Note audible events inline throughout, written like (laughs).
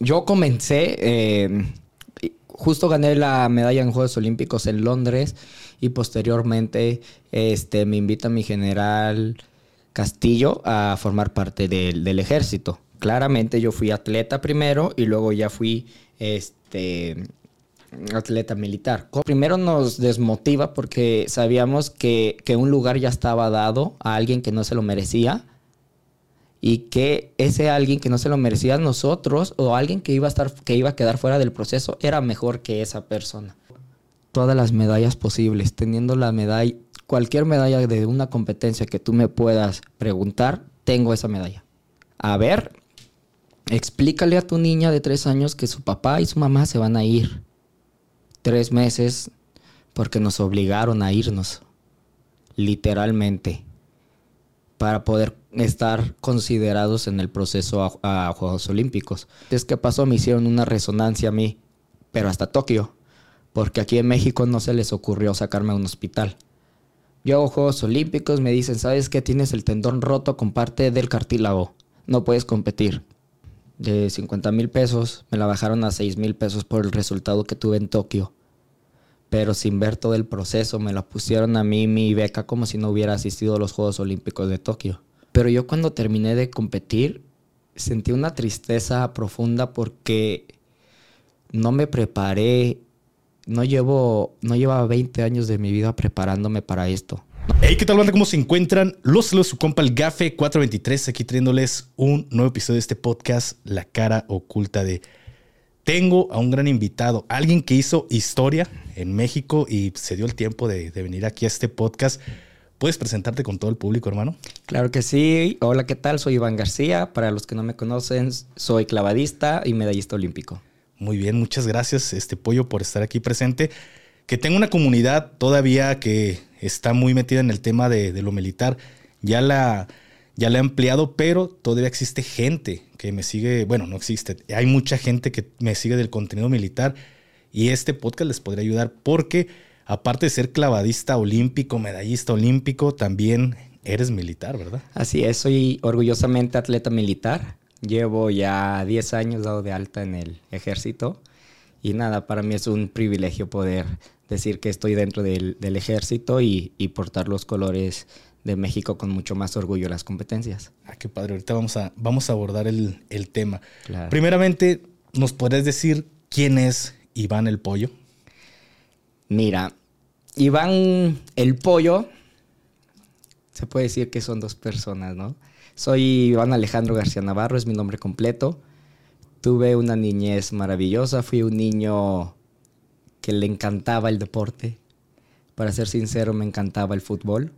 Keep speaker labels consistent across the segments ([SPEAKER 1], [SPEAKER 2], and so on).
[SPEAKER 1] yo comencé, eh, justo gané la medalla en Juegos Olímpicos en Londres y posteriormente este, me invita mi general Castillo a formar parte del, ejército. Claramente yo fui atleta primero y luego ya fui este, atleta militar. Primero nos desmotiva porque sabíamos que, un lugar ya estaba dado a alguien que no se lo merecía y que ese alguien que no se lo merecía nosotros o alguien que iba a estar que iba a quedar fuera del proceso era mejor que esa persona. Todas las medallas posibles, teniendo la medalla, cualquier medalla de una competencia que tú me puedas preguntar, tengo esa medalla. A ver, explícale a tu niña de tres años que su papá y su mamá se van a ir tres meses porque nos obligaron a irnos, literalmente, para poder estar considerados en el proceso a, Juegos Olímpicos. Es que pasó, me hicieron una resonancia a mí, pero hasta Tokio, porque aquí en México no se les ocurrió sacarme a un hospital. Yo hago Juegos Olímpicos, me dicen, ¿sabes qué? Tienes el tendón roto con parte del cartílago, no puedes competir de 50 mil pesos, me la bajaron a 6 mil pesos por el resultado que tuve en Tokio. Pero sin ver todo el proceso, me la pusieron a mí mi beca como si no hubiera asistido a los Juegos Olímpicos de Tokio. Pero yo cuando terminé de competir, sentí una tristeza profunda porque no me preparé, no llevo, no llevaba 20 años de mi vida preparándome para esto.
[SPEAKER 2] Hey, ¿qué tal, banda? ¿Cómo se encuentran? Los saludos su compa el Gafe 423, aquí trayéndoles un nuevo episodio de este podcast, La cara oculta de... Tengo a un gran invitado, alguien que hizo historia en México y se dio el tiempo de, de venir aquí a este podcast. ¿Puedes presentarte con todo el público, hermano?
[SPEAKER 1] Claro que sí. Hola, ¿qué tal? Soy Iván García. Para los que no me conocen, soy clavadista y medallista olímpico.
[SPEAKER 2] Muy bien, muchas gracias, este pollo, por estar aquí presente que tengo una comunidad todavía que está muy metida en el tema de, lo militar. Ya la, ya la he ampliado, pero todavía existe gente que me sigue, bueno, no existe, hay mucha gente que me sigue del contenido militar y este podcast les podría ayudar porque aparte de ser clavadista olímpico, medallista olímpico, también eres militar, ¿verdad?
[SPEAKER 1] Así es, soy orgullosamente atleta militar. Llevo ya 10 años dado de alta en el ejército y nada, para mí es un privilegio poder decir que estoy dentro del, ejército y, portar los colores de México con mucho más orgullo en las competencias.
[SPEAKER 2] Ah, qué padre. Ahorita vamos a, vamos a abordar el, tema. Primeramente, ¿nos podrías decir quién es Iván el Pollo?
[SPEAKER 1] Mira, Iván el Pollo, se puede decir que son dos personas, ¿no? Soy Iván Alejandro García Navarro, es mi nombre completo. Tuve una niñez maravillosa, fui un niño que le encantaba el deporte. Para ser sincero, me encantaba el fútbol.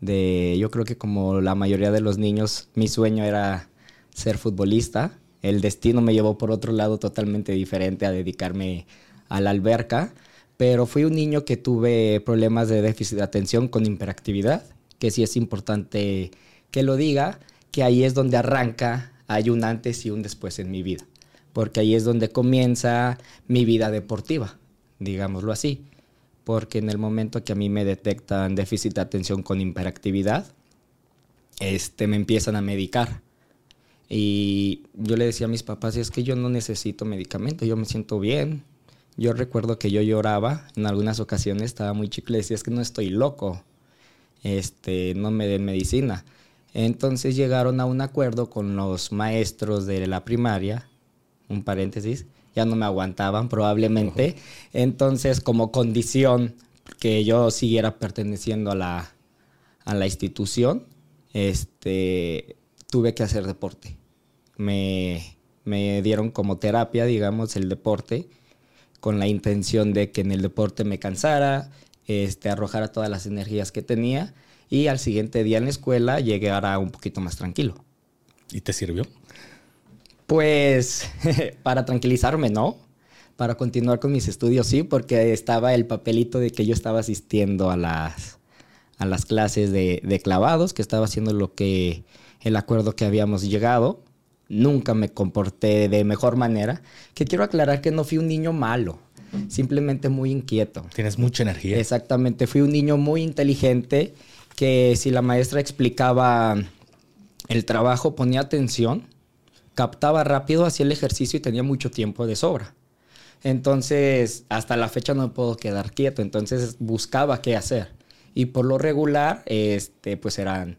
[SPEAKER 1] De, yo creo que como la mayoría de los niños, mi sueño era ser futbolista. El destino me llevó por otro lado totalmente diferente a dedicarme a la alberca, pero fui un niño que tuve problemas de déficit de atención con hiperactividad, que sí es importante que lo diga, que ahí es donde arranca, hay un antes y un después en mi vida, porque ahí es donde comienza mi vida deportiva digámoslo así, porque en el momento que a mí me detectan déficit de atención con hiperactividad, este, me empiezan a medicar. Y yo le decía a mis papás, es que yo no necesito medicamento, yo me siento bien. Yo recuerdo que yo lloraba en algunas ocasiones, estaba muy chico, le decía, es que no estoy loco, este, no me den medicina. Entonces llegaron a un acuerdo con los maestros de la primaria, un paréntesis, ya no me aguantaban probablemente. Entonces, como condición que yo siguiera perteneciendo a la, a la institución, este, tuve que hacer deporte. Me, me dieron como terapia, digamos, el deporte, con la intención de que en el deporte me cansara, este, arrojara todas las energías que tenía y al siguiente día en la escuela llegara un poquito más tranquilo.
[SPEAKER 2] ¿Y te sirvió?
[SPEAKER 1] Pues (laughs) para tranquilizarme, ¿no? Para continuar con mis estudios, sí, porque estaba el papelito de que yo estaba asistiendo a las, a las clases de, de clavados, que estaba haciendo lo que el acuerdo que habíamos llegado. Nunca me comporté de mejor manera. Que quiero aclarar que no fui un niño malo, simplemente muy inquieto.
[SPEAKER 2] Tienes mucha energía.
[SPEAKER 1] Exactamente, fui un niño muy inteligente que si la maestra explicaba el trabajo ponía atención captaba rápido, hacía el ejercicio y tenía mucho tiempo de sobra. Entonces, hasta la fecha no me puedo quedar quieto, entonces buscaba qué hacer. Y por lo regular, este, pues eran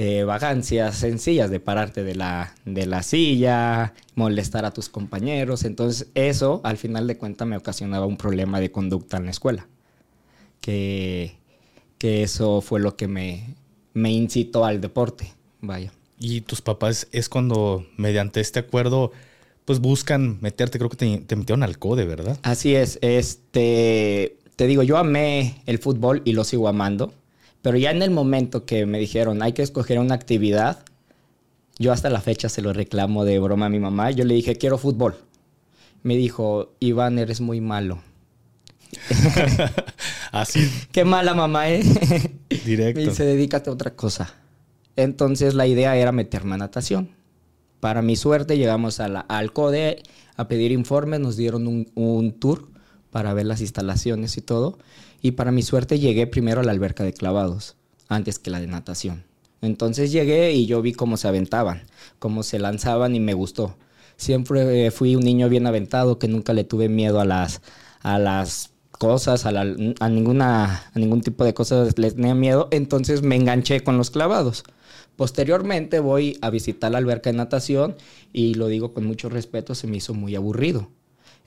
[SPEAKER 1] eh, vagancias sencillas de pararte de la, de la silla, molestar a tus compañeros. Entonces, eso al final de cuentas me ocasionaba un problema de conducta en la escuela. Que, que eso fue lo que me, me incitó al deporte. Vaya.
[SPEAKER 2] Y tus papás es cuando, mediante este acuerdo, pues buscan meterte, creo que te, te metieron al CODE, ¿verdad?
[SPEAKER 1] Así es, este, te digo, yo amé el fútbol y lo sigo amando, pero ya en el momento que me dijeron hay que escoger una actividad, yo hasta la fecha se lo reclamo de broma a mi mamá, yo le dije quiero fútbol. Me dijo, Iván, eres muy malo. (laughs)
[SPEAKER 2] Así.
[SPEAKER 1] Qué mala mamá, ¿eh?
[SPEAKER 2] Directo.
[SPEAKER 1] Me dice, dedícate a otra cosa. Entonces la idea era meterme a natación. Para mi suerte llegamos a la, al CODE a pedir informes, nos dieron un, un, tour para ver las instalaciones y todo. Y para mi suerte llegué primero a la alberca de clavados, antes que la de natación. Entonces llegué y yo vi cómo se aventaban, cómo se lanzaban y me gustó. Siempre eh, fui un niño bien aventado, que nunca le tuve miedo a las, a las cosas, a, ninguna, a ningún tipo de cosas les tenía miedo. Entonces me enganché con los clavados. Posteriormente voy a visitar la alberca de natación y lo digo con mucho respeto, se me hizo muy aburrido.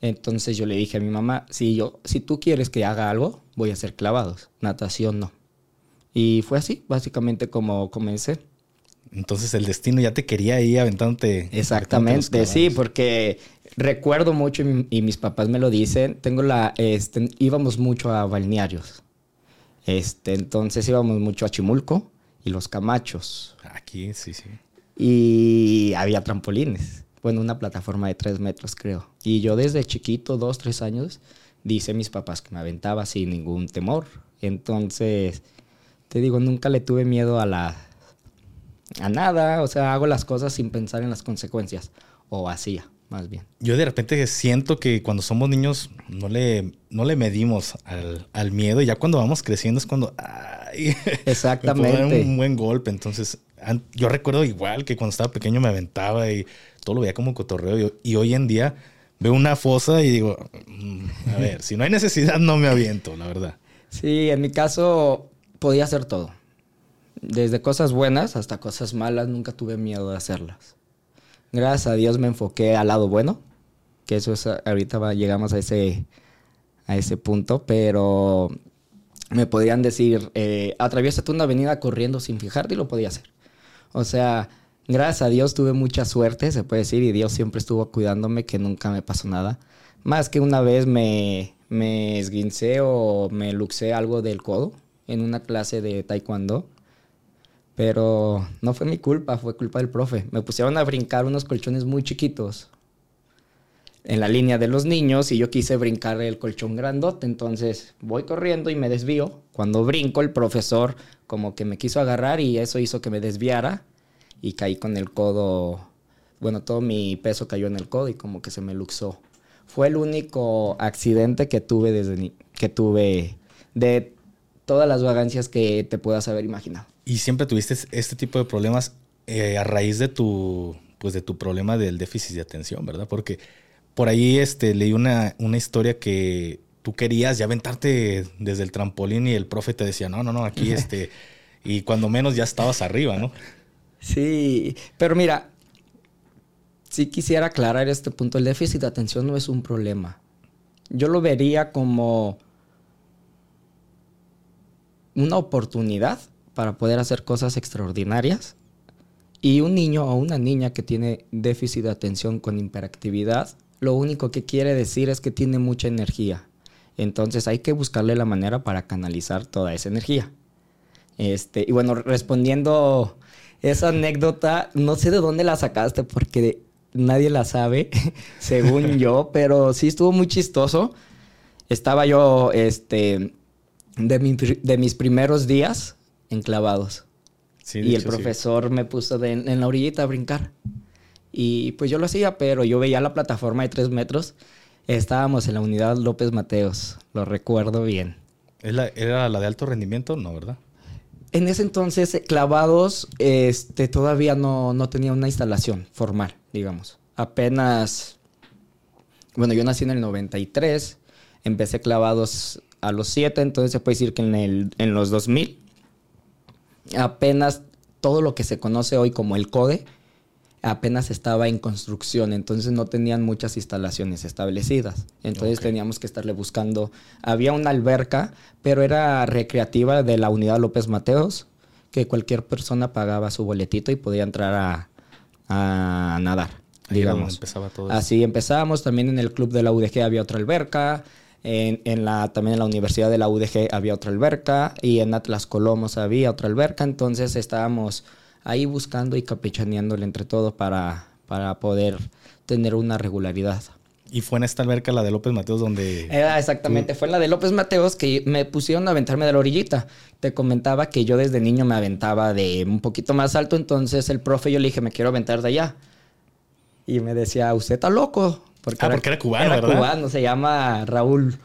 [SPEAKER 1] Entonces yo le dije a mi mamá, si, yo, si tú quieres que haga algo, voy a hacer clavados, natación no. Y fue así, básicamente como comencé.
[SPEAKER 2] Entonces el destino ya te quería ir aventándote.
[SPEAKER 1] Exactamente, sí, porque recuerdo mucho y, y, mis papás me lo dicen, tengo la, este, íbamos mucho a balnearios. Este, entonces íbamos mucho a Chimulco y los camachos.
[SPEAKER 2] Aquí, sí, sí.
[SPEAKER 1] Y había trampolines. Bueno, una plataforma de tres metros, creo. Y yo desde chiquito, dos, tres años, dice a mis papás que me aventaba sin ningún temor. Entonces, te digo, nunca le tuve miedo a la... a nada. O sea, hago las cosas sin pensar en las consecuencias. O hacía, más bien.
[SPEAKER 2] Yo de repente siento que cuando somos niños no le, no le medimos al, al miedo. Y ya cuando vamos creciendo es cuando... Ay, (laughs)
[SPEAKER 1] Exactamente.
[SPEAKER 2] Me un buen golpe. Entonces, yo recuerdo igual que cuando estaba pequeño me aventaba y todo lo veía como cotorreo. Y, y hoy en día veo una fosa y digo, mm, a ver, (laughs) si no hay necesidad no me aviento, la verdad.
[SPEAKER 1] Sí, en mi caso podía hacer todo. Desde cosas buenas hasta cosas malas, nunca tuve miedo de hacerlas. Gracias a Dios me enfoqué al lado bueno, que eso es, ahorita va, llegamos a ese, a ese punto, pero me podrían decir, eh, atraviésate una avenida corriendo sin fijarte y lo podía hacer. O sea, gracias a Dios tuve mucha suerte, se puede decir, y Dios siempre estuvo cuidándome, que nunca me pasó nada. Más que una vez me, me esguincé o me luxé algo del codo en una clase de taekwondo. Pero no fue mi culpa, fue culpa del profe. Me pusieron a brincar unos colchones muy chiquitos en la línea de los niños y yo quise brincar el colchón grandote. Entonces voy corriendo y me desvío. Cuando brinco, el profesor como que me quiso agarrar y eso hizo que me desviara y caí con el codo. Bueno, todo mi peso cayó en el codo y como que se me luxó. Fue el único accidente que tuve desde que tuve de todas las vagancias que te puedas haber imaginado.
[SPEAKER 2] Y siempre tuviste este tipo de problemas eh, a raíz de tu, pues de tu problema del déficit de atención, ¿verdad? Porque por ahí este, leí una, una historia que tú querías ya aventarte desde el trampolín y el profe te decía, no, no, no, aquí este, (laughs) y cuando menos ya estabas arriba, ¿no?
[SPEAKER 1] Sí, pero mira, sí quisiera aclarar este punto, el déficit de atención no es un problema. Yo lo vería como una oportunidad para poder hacer cosas extraordinarias. Y un niño o una niña que tiene déficit de atención con hiperactividad, lo único que quiere decir es que tiene mucha energía. Entonces hay que buscarle la manera para canalizar toda esa energía. Este, y bueno, respondiendo esa anécdota, no sé de dónde la sacaste porque nadie la sabe, (laughs) según (laughs) yo, pero sí estuvo muy chistoso. Estaba yo este, de, mi, de mis primeros días enclavados.
[SPEAKER 2] Sí,
[SPEAKER 1] y el
[SPEAKER 2] hecho,
[SPEAKER 1] profesor sí. me puso de, en la orillita a brincar. Y pues yo lo hacía, pero yo veía la plataforma de tres metros. Estábamos en la unidad López Mateos, lo recuerdo bien.
[SPEAKER 2] ¿Es la, ¿Era la de alto rendimiento? No, ¿verdad?
[SPEAKER 1] En ese entonces, eh, clavados, este, todavía no, no tenía una instalación formal, digamos. Apenas, bueno, yo nací en el 93, empecé clavados a los 7, entonces se puede decir que en, el, en los 2000, apenas todo lo que se conoce hoy como el CODE, apenas estaba en construcción, entonces no tenían muchas instalaciones establecidas. Entonces teníamos que estarle buscando. Había una alberca, pero era recreativa de la unidad López Mateos, que cualquier persona pagaba su boletito y podía entrar a, a nadar, digamos.
[SPEAKER 2] empezaba todo.
[SPEAKER 1] Así empezamos. También en el club de la UDG había otra alberca. En, en la, también en la universidad de la UDG había otra alberca. Y en Atlas Colomos había otra alberca. Entonces estábamos ahí buscando y capechaneándole entre todo para, para poder tener una regularidad.
[SPEAKER 2] Y fue en esta alberca, la de López Mateos, donde...
[SPEAKER 1] Era exactamente, fue la de López Mateos que me pusieron a aventarme de la orillita. Te comentaba que yo desde niño me aventaba de un poquito más alto, entonces el profe yo le dije, me quiero aventar de allá. Y me decía, usted está loco.
[SPEAKER 2] Ah, porque era cubano,
[SPEAKER 1] Era
[SPEAKER 2] ¿verdad?
[SPEAKER 1] cubano, se llama Raúl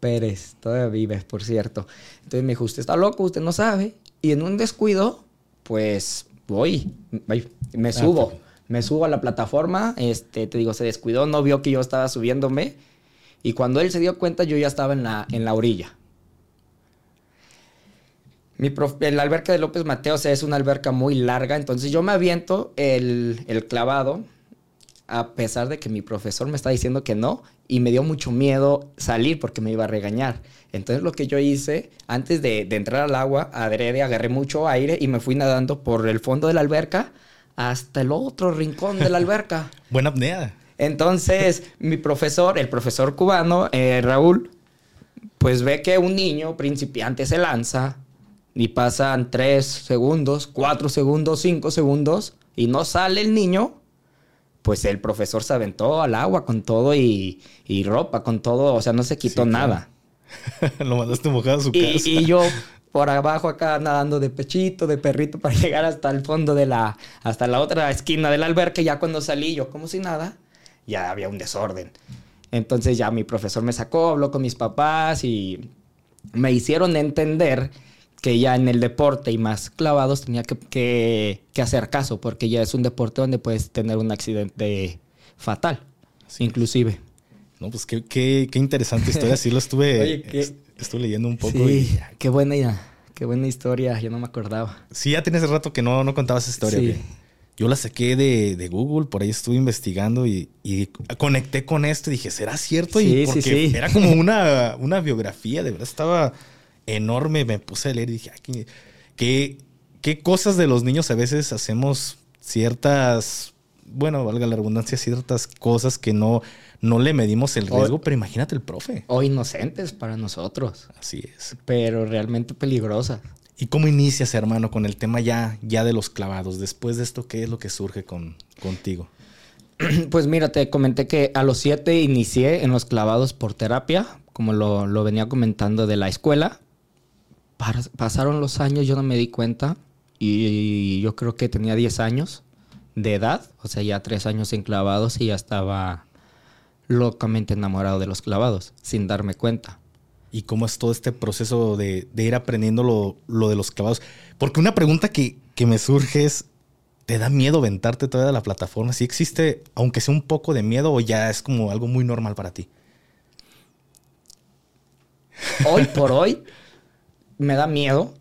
[SPEAKER 1] Pérez, todavía vive, por cierto. Entonces me dijo, usted está loco, usted no sabe. Y en un descuido, pues voy, me subo.
[SPEAKER 2] pues.
[SPEAKER 1] Me subo a la plataforma, este, te digo, se descuidó, no vio que yo estaba subiéndome. Y cuando él se dio cuenta, yo ya estaba en la, en la orilla. Mi la alberca de López Mateos es una alberca muy larga, entonces yo me aviento el, el clavado, a pesar de que mi profesor me está diciendo que no, y me dio mucho miedo salir porque me iba a regañar. Entonces lo que yo hice, antes de, de entrar al agua, adrede, agarré mucho aire y me fui nadando por el fondo de la alberca hasta el otro rincón de la alberca. (laughs)
[SPEAKER 2] Buena apnea.
[SPEAKER 1] Entonces, mi profesor, el profesor cubano, eh, Raúl, pues ve que un niño principiante se lanza y pasan 3 segundos, 4 segundos, 5 segundos y no sale el niño, pues el profesor se aventó al agua con todo y, y ropa, con todo, o sea, no se quitó
[SPEAKER 2] Sí, claro.
[SPEAKER 1] nada. (laughs)
[SPEAKER 2] Lo mandaste mojado a su
[SPEAKER 1] Y,
[SPEAKER 2] casa.
[SPEAKER 1] y yo (laughs) por abajo acá nadando de pechito, de perrito, (laughs) para llegar hasta el fondo de la, hasta la otra esquina del alberca. Ya cuando salí yo como si nada, ya había un desorden. Entonces ya mi profesor me sacó, habló con mis papás y me hicieron entender que ya en el deporte y más clavados tenía que, que- que hacer caso, porque ya es un deporte donde puedes tener un accidente fatal, inclusive.
[SPEAKER 2] No, pues qué, qué, qué interesante historia. Sí lo estuve, (laughs)
[SPEAKER 1] Oye, qué-
[SPEAKER 2] est- estuve leyendo un poco.
[SPEAKER 1] Sí,
[SPEAKER 2] y-
[SPEAKER 1] qué buena, qué buena historia, yo no me acordaba.
[SPEAKER 2] Sí, ya tienes rato que no, no contabas esa historia.
[SPEAKER 1] Sí.
[SPEAKER 2] Yo la saqué de, de Google, por ahí estuve investigando y, y conecté con esto y dije, ¿será cierto?
[SPEAKER 1] Sí,
[SPEAKER 2] y porque
[SPEAKER 1] sí.
[SPEAKER 2] era como una, una biografía, de verdad estaba enorme. Me puse a leer y dije, "Ah, ¿qué, qué, cosas de los niños a veces hacemos ciertas, bueno, valga la redundancia, ciertas cosas que no, no le medimos el
[SPEAKER 1] O-
[SPEAKER 2] riesgo, pero imagínate el profe.
[SPEAKER 1] O inocentes para nosotros,
[SPEAKER 2] Así es.
[SPEAKER 1] pero realmente peligrosas.
[SPEAKER 2] ¿Y cómo inicias, hermano, con el tema ya, ya de los clavados? Después de esto, ¿qué es lo que surge con, contigo? (clears throat)
[SPEAKER 1] Pues mira, te comenté que a los siete inicié en los clavados por terapia, como lo, lo venía comentando de la escuela. Pas- pasaron los años, yo no me di cuenta, y yo creo que tenía 10 años de edad, o sea, ya tres años en clavados y ya estaba locamente enamorado de los clavados, sin darme cuenta.
[SPEAKER 2] ¿Y cómo es todo este proceso de, de ir aprendiendo lo, lo de los clavados? Porque una pregunta que, que me surge es, ¿te da miedo aventarte todavía de la plataforma? ¿Sí existe, aunque sea un poco de miedo, o ya es como algo muy normal para ti?
[SPEAKER 1] Hoy por hoy me da miedo,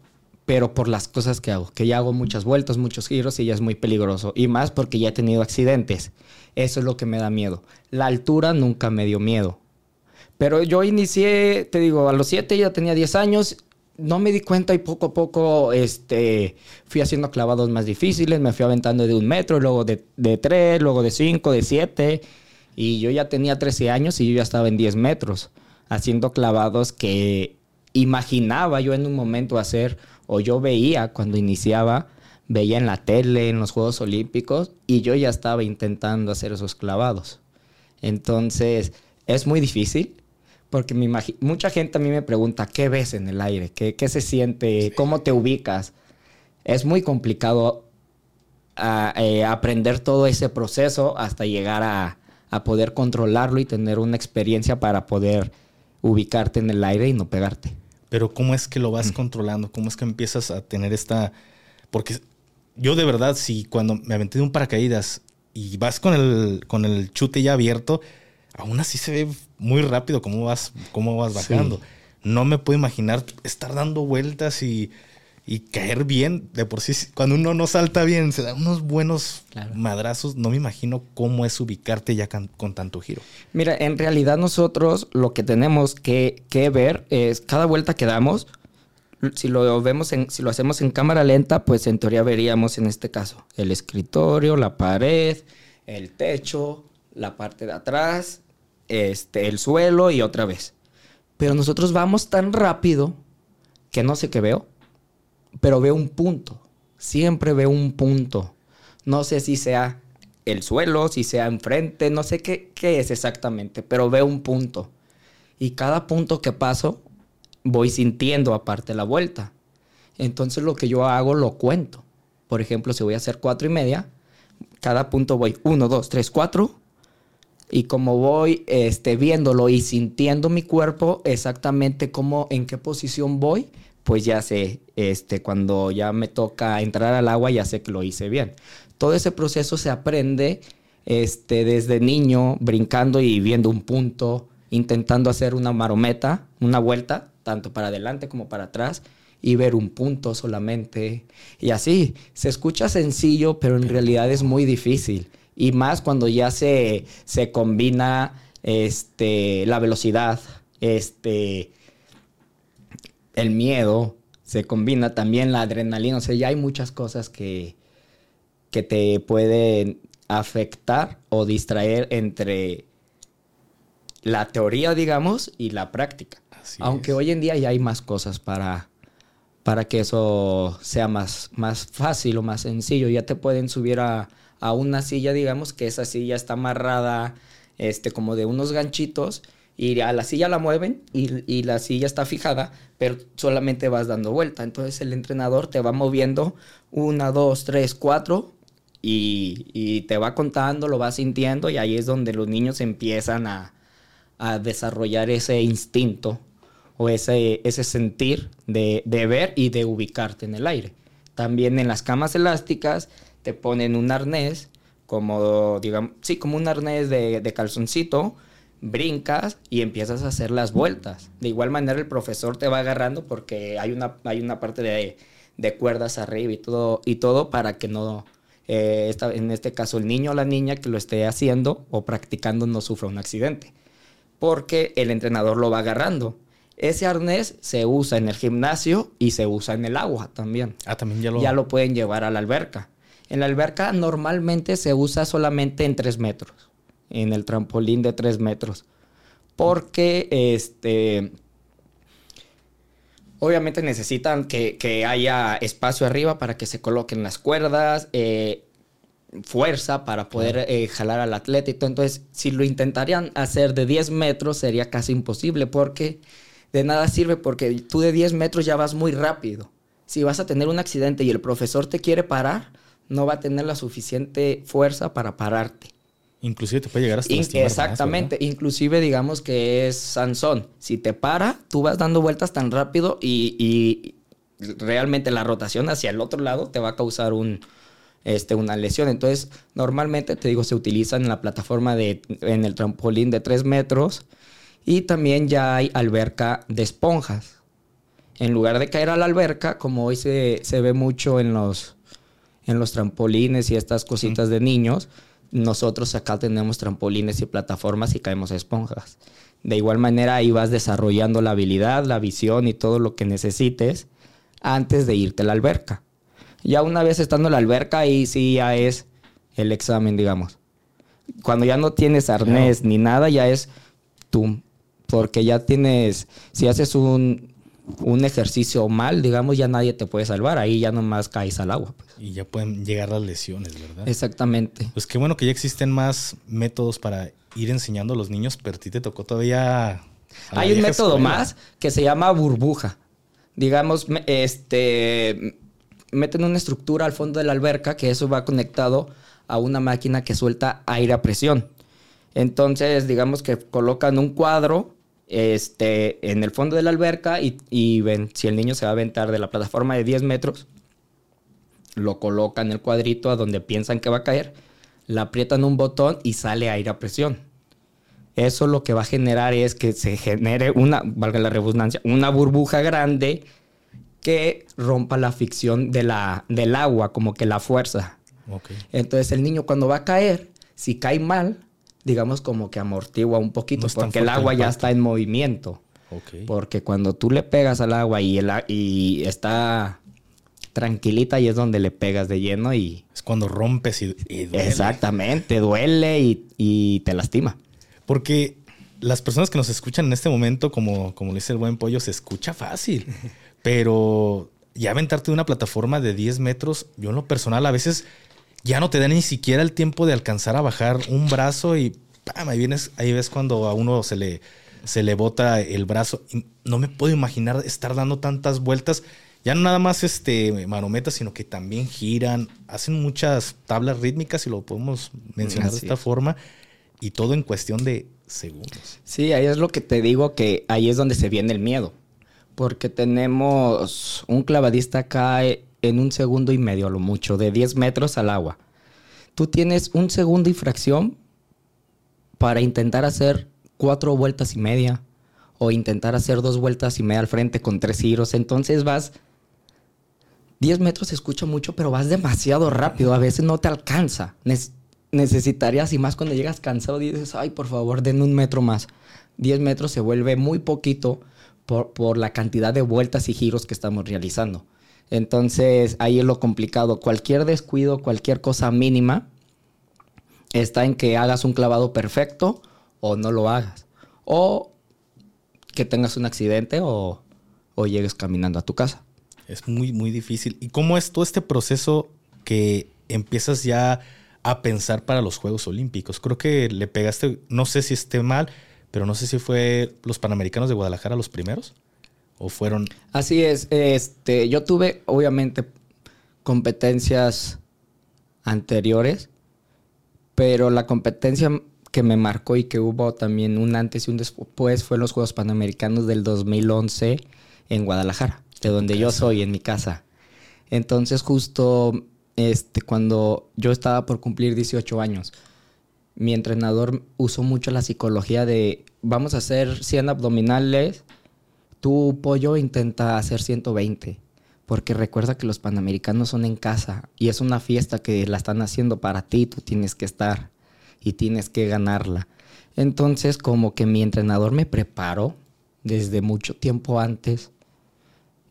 [SPEAKER 1] pero por las cosas que hago, que ya hago muchas vueltas, muchos giros y ya es muy peligroso. Y más porque ya he tenido accidentes. Eso es lo que me da miedo. La altura nunca me dio miedo. Pero yo inicié, te digo, a los 7 ya tenía 10 años, no me di cuenta y poco a poco este, fui haciendo clavados más difíciles, me fui aventando de un metro, luego de, de 3, luego de 5, de 7. Y yo ya tenía 13 años y yo ya estaba en 10 metros, haciendo clavados que imaginaba yo en un momento hacer, o yo veía cuando iniciaba, veía en la tele, en los Juegos Olímpicos, y yo ya estaba intentando hacer esos clavados. Entonces, es muy difícil, porque me mucha gente a mí me pregunta, ¿qué ves en el aire? ¿Qué, qué se siente? ¿Cómo te ubicas? Es muy complicado a- eh, aprender todo ese proceso hasta llegar a, a poder controlarlo y tener una experiencia para poder ubicarte en el aire y no pegarte.
[SPEAKER 2] Pero ¿cómo es que lo vas controlando? ¿Cómo es que empiezas a tener esta... Porque yo de verdad, si cuando me aventé de un paracaídas y vas con el, con el chute ya abierto, aún así se ve muy rápido cómo vas, cómo vas bajando. No me puedo imaginar estar dando vueltas y, y, caer bien. De por sí, cuando uno no salta bien, se da unos buenos madrazos. No me imagino cómo es ubicarte ya con, con, tanto giro.
[SPEAKER 1] Mira, en realidad nosotros lo que tenemos que, que ver es cada vuelta que damos. Si lo vemos en, si lo hacemos en cámara lenta, pues en teoría veríamos en este caso el escritorio, la pared, el techo, la parte de atrás, este, el suelo y otra vez. Pero nosotros vamos tan rápido que no sé qué veo, pero veo un punto. Siempre veo un punto. No sé si sea el suelo, si sea enfrente, no sé qué, qué es exactamente, pero veo un punto. Y cada punto que paso, voy sintiendo aparte la vuelta. Entonces lo que yo hago lo cuento. Por ejemplo, si voy a hacer cuatro y media, cada punto voy uno, dos, tres, cuatro y como voy este, viéndolo y sintiendo mi cuerpo exactamente cómo, en qué posición voy, pues ya sé, este, cuando ya me toca entrar al agua, ya sé que lo hice bien. Todo ese proceso se aprende este, desde niño, brincando y viendo un punto, intentando hacer una marometa, una vuelta, tanto para adelante como para atrás, y ver un punto solamente. Y así, se escucha sencillo, pero en realidad es muy difícil y más cuando ya se, se combina este, la velocidad, este, el miedo, se combina también la adrenalina, o sea, ya hay muchas cosas que, que te pueden afectar o distraer entre la teoría, digamos, y la práctica. Aunque hoy en día ya hay más cosas para, para que eso sea más, más fácil o más sencillo. Ya te pueden subir a, a una silla, digamos, que esa silla está amarrada este, como de unos ganchitos y a la silla la mueven y, la silla está fijada, pero solamente vas dando vuelta. Entonces el entrenador te va moviendo una, dos, tres, cuatro y, te va contando, lo va sintiendo y ahí es donde los niños empiezan a, desarrollar ese instinto o ese, ese sentir de, de ver y de ubicarte en el aire. También en las camas elásticas te ponen un arnés, como, digamos, sí, como un arnés de, calzoncito, brincas y empiezas a hacer las vueltas. De igual manera el profesor te va agarrando porque hay una, hay una parte de, cuerdas arriba y todo, y todo para que no, eh, en este caso el niño o la niña que lo esté haciendo o practicando no sufra un accidente. Porque el entrenador lo va agarrando. Ese arnés se usa en el gimnasio y se usa en el agua también.
[SPEAKER 2] Ah, también ya lo...
[SPEAKER 1] Ya lo pueden llevar a la alberca. En la alberca normalmente se usa solamente en 3 metros, en el trampolín de 3 metros, porque este, obviamente necesitan que, haya espacio arriba para que se coloquen las cuerdas, eh, fuerza para poder eh, jalar al atleta. Entonces, si lo intentarían hacer de 10 metros, sería casi imposible porque de nada sirve porque tú de 10 metros ya vas muy rápido. Si vas a tener un accidente y el profesor te quiere parar, no va a tener la suficiente fuerza para pararte.
[SPEAKER 2] Inclusive te puede llegar hasta
[SPEAKER 1] Exactamente. Inclusive digamos que es Sansón. Si te para, tú vas dando vueltas tan rápido y, realmente la rotación hacia el otro lado te va a causar un, este, una lesión. Entonces, normalmente, te digo, se utiliza en la plataforma de, en el trampolín de 3 metros y también ya hay alberca de esponjas. En lugar de caer a la alberca, como hoy se, se ve mucho en los en los trampolines y estas cositas de niños, nosotros acá tenemos trampolines y plataformas y caemos a esponjas. De igual manera ahí vas desarrollando la habilidad, la visión y todo lo que necesites antes de irte a la alberca. Ya una vez estando en la alberca ahí sí ya es el examen, digamos. Cuando ya no tienes arnés ni nada, ya es tú. Porque ya tienes, si haces un, un ejercicio mal, digamos, ya nadie te puede salvar. Ahí ya nomás caes al agua. Pues.
[SPEAKER 2] Y ya pueden llegar las lesiones, ¿verdad?
[SPEAKER 1] Exactamente.
[SPEAKER 2] Pues qué bueno que ya existen más métodos para ir enseñando a los niños, pero a ti te tocó todavía.
[SPEAKER 1] Hay un método más que se llama burbuja. Digamos, este meten una estructura al fondo de la alberca que eso va conectado a una máquina que suelta aire a presión. Entonces, digamos que colocan un cuadro este, en el fondo de la alberca y, ven, si el niño se va a aventar de la plataforma de 10 metros, lo colocan en el cuadrito a donde piensan que va a caer, le aprietan un botón y sale aire a presión. Eso lo que va a generar es que se genere una, valga la redundancia, una burbuja grande que rompa la ficción de la, del agua, como que la fuerza. Entonces el niño cuando va a caer, si cae mal, digamos como que amortigua un poquito, porque el agua ya está en movimiento. Porque cuando tú le pegas al agua y, el, y está tranquilita y es donde le pegas de lleno y...
[SPEAKER 2] Es cuando rompes y, duele.
[SPEAKER 1] Exactamente, duele y, y, te lastima.
[SPEAKER 2] Porque las personas que nos escuchan en este momento, como, como le dice el buen pollo, se escucha fácil. (laughs) pero ya aventarte de una plataforma de 10 metros, yo en lo personal a veces ya no te da ni siquiera el tiempo de alcanzar a bajar un brazo y ahí vienes, ahí ves cuando a uno se le, se le bota el brazo. no me puedo imaginar estar dando tantas vueltas. Ya no nada más este marometas, sino que también giran, hacen muchas tablas rítmicas, si lo podemos mencionar de esta forma, y todo en cuestión de segundos.
[SPEAKER 1] Sí, ahí es lo que te digo, que ahí es donde se viene el miedo. Porque tenemos un clavadista acá en un segundo y medio, a lo mucho, de 10 metros al agua. Tú tienes un segundo y fracción para intentar hacer cuatro vueltas y media o intentar hacer dos vueltas y media al frente con tres giros. Entonces vas 10 metros se escucha mucho, pero vas demasiado rápido. A veces no te alcanza. necesitarías, y más cuando llegas cansado, dices, ay, por favor, den un metro más. 10 metros se vuelve muy poquito por, por la cantidad de vueltas y giros que estamos realizando. Entonces ahí es lo complicado. Cualquier descuido, cualquier cosa mínima, está en que hagas un clavado perfecto o no lo hagas. O que tengas un accidente o, llegues caminando a tu casa.
[SPEAKER 2] Es muy, muy difícil. ¿Y cómo es todo este proceso que empiezas ya a pensar para los Juegos Olímpicos? Creo que le pegaste, no sé si esté mal, pero no sé si fue los Panamericanos de Guadalajara los primeros. ¿O fueron?
[SPEAKER 1] Así es. Este, yo tuve, obviamente, competencias anteriores, pero la competencia que me marcó y que hubo también un antes y un después fue los Juegos Panamericanos del 2011 en Guadalajara, de donde yo soy, en mi casa. Entonces, justo este, cuando yo estaba por cumplir 18 años, mi entrenador usó mucho la psicología de vamos a hacer 100 abdominales tu pollo intenta hacer 120, porque recuerda que los panamericanos son en casa y es una fiesta que la están haciendo para ti, tú tienes que estar y tienes que ganarla. Entonces, como que mi entrenador me preparó desde mucho tiempo antes,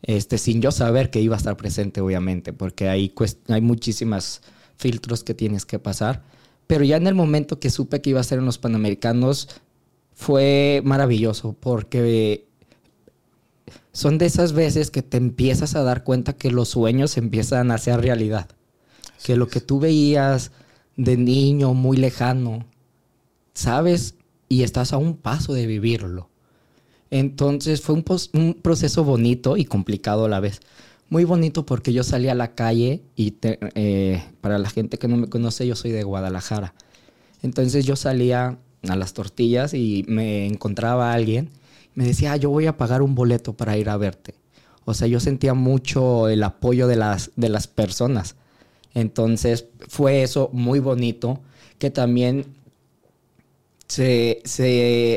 [SPEAKER 1] este, sin yo saber que iba a estar presente, obviamente, porque hay, hay muchísimas filtros que tienes que pasar. Pero ya en el momento que supe que iba a ser en los Panamericanos, fue maravilloso, porque son de esas veces que te empiezas a dar cuenta que los sueños empiezan a ser realidad. que lo que tú veías de niño muy lejano, sabes y estás a un paso de vivirlo. Entonces fue un, proceso bonito y complicado a la vez. Muy bonito porque yo salí a la calle y eh, para la gente que no me conoce, yo soy de Guadalajara. Entonces yo salía a las tortillas y me encontraba a alguien me decía, ah, yo voy a pagar un boleto para ir a verte. O sea, yo sentía mucho el apoyo de las, de las personas. Entonces fue eso muy bonito, que también se,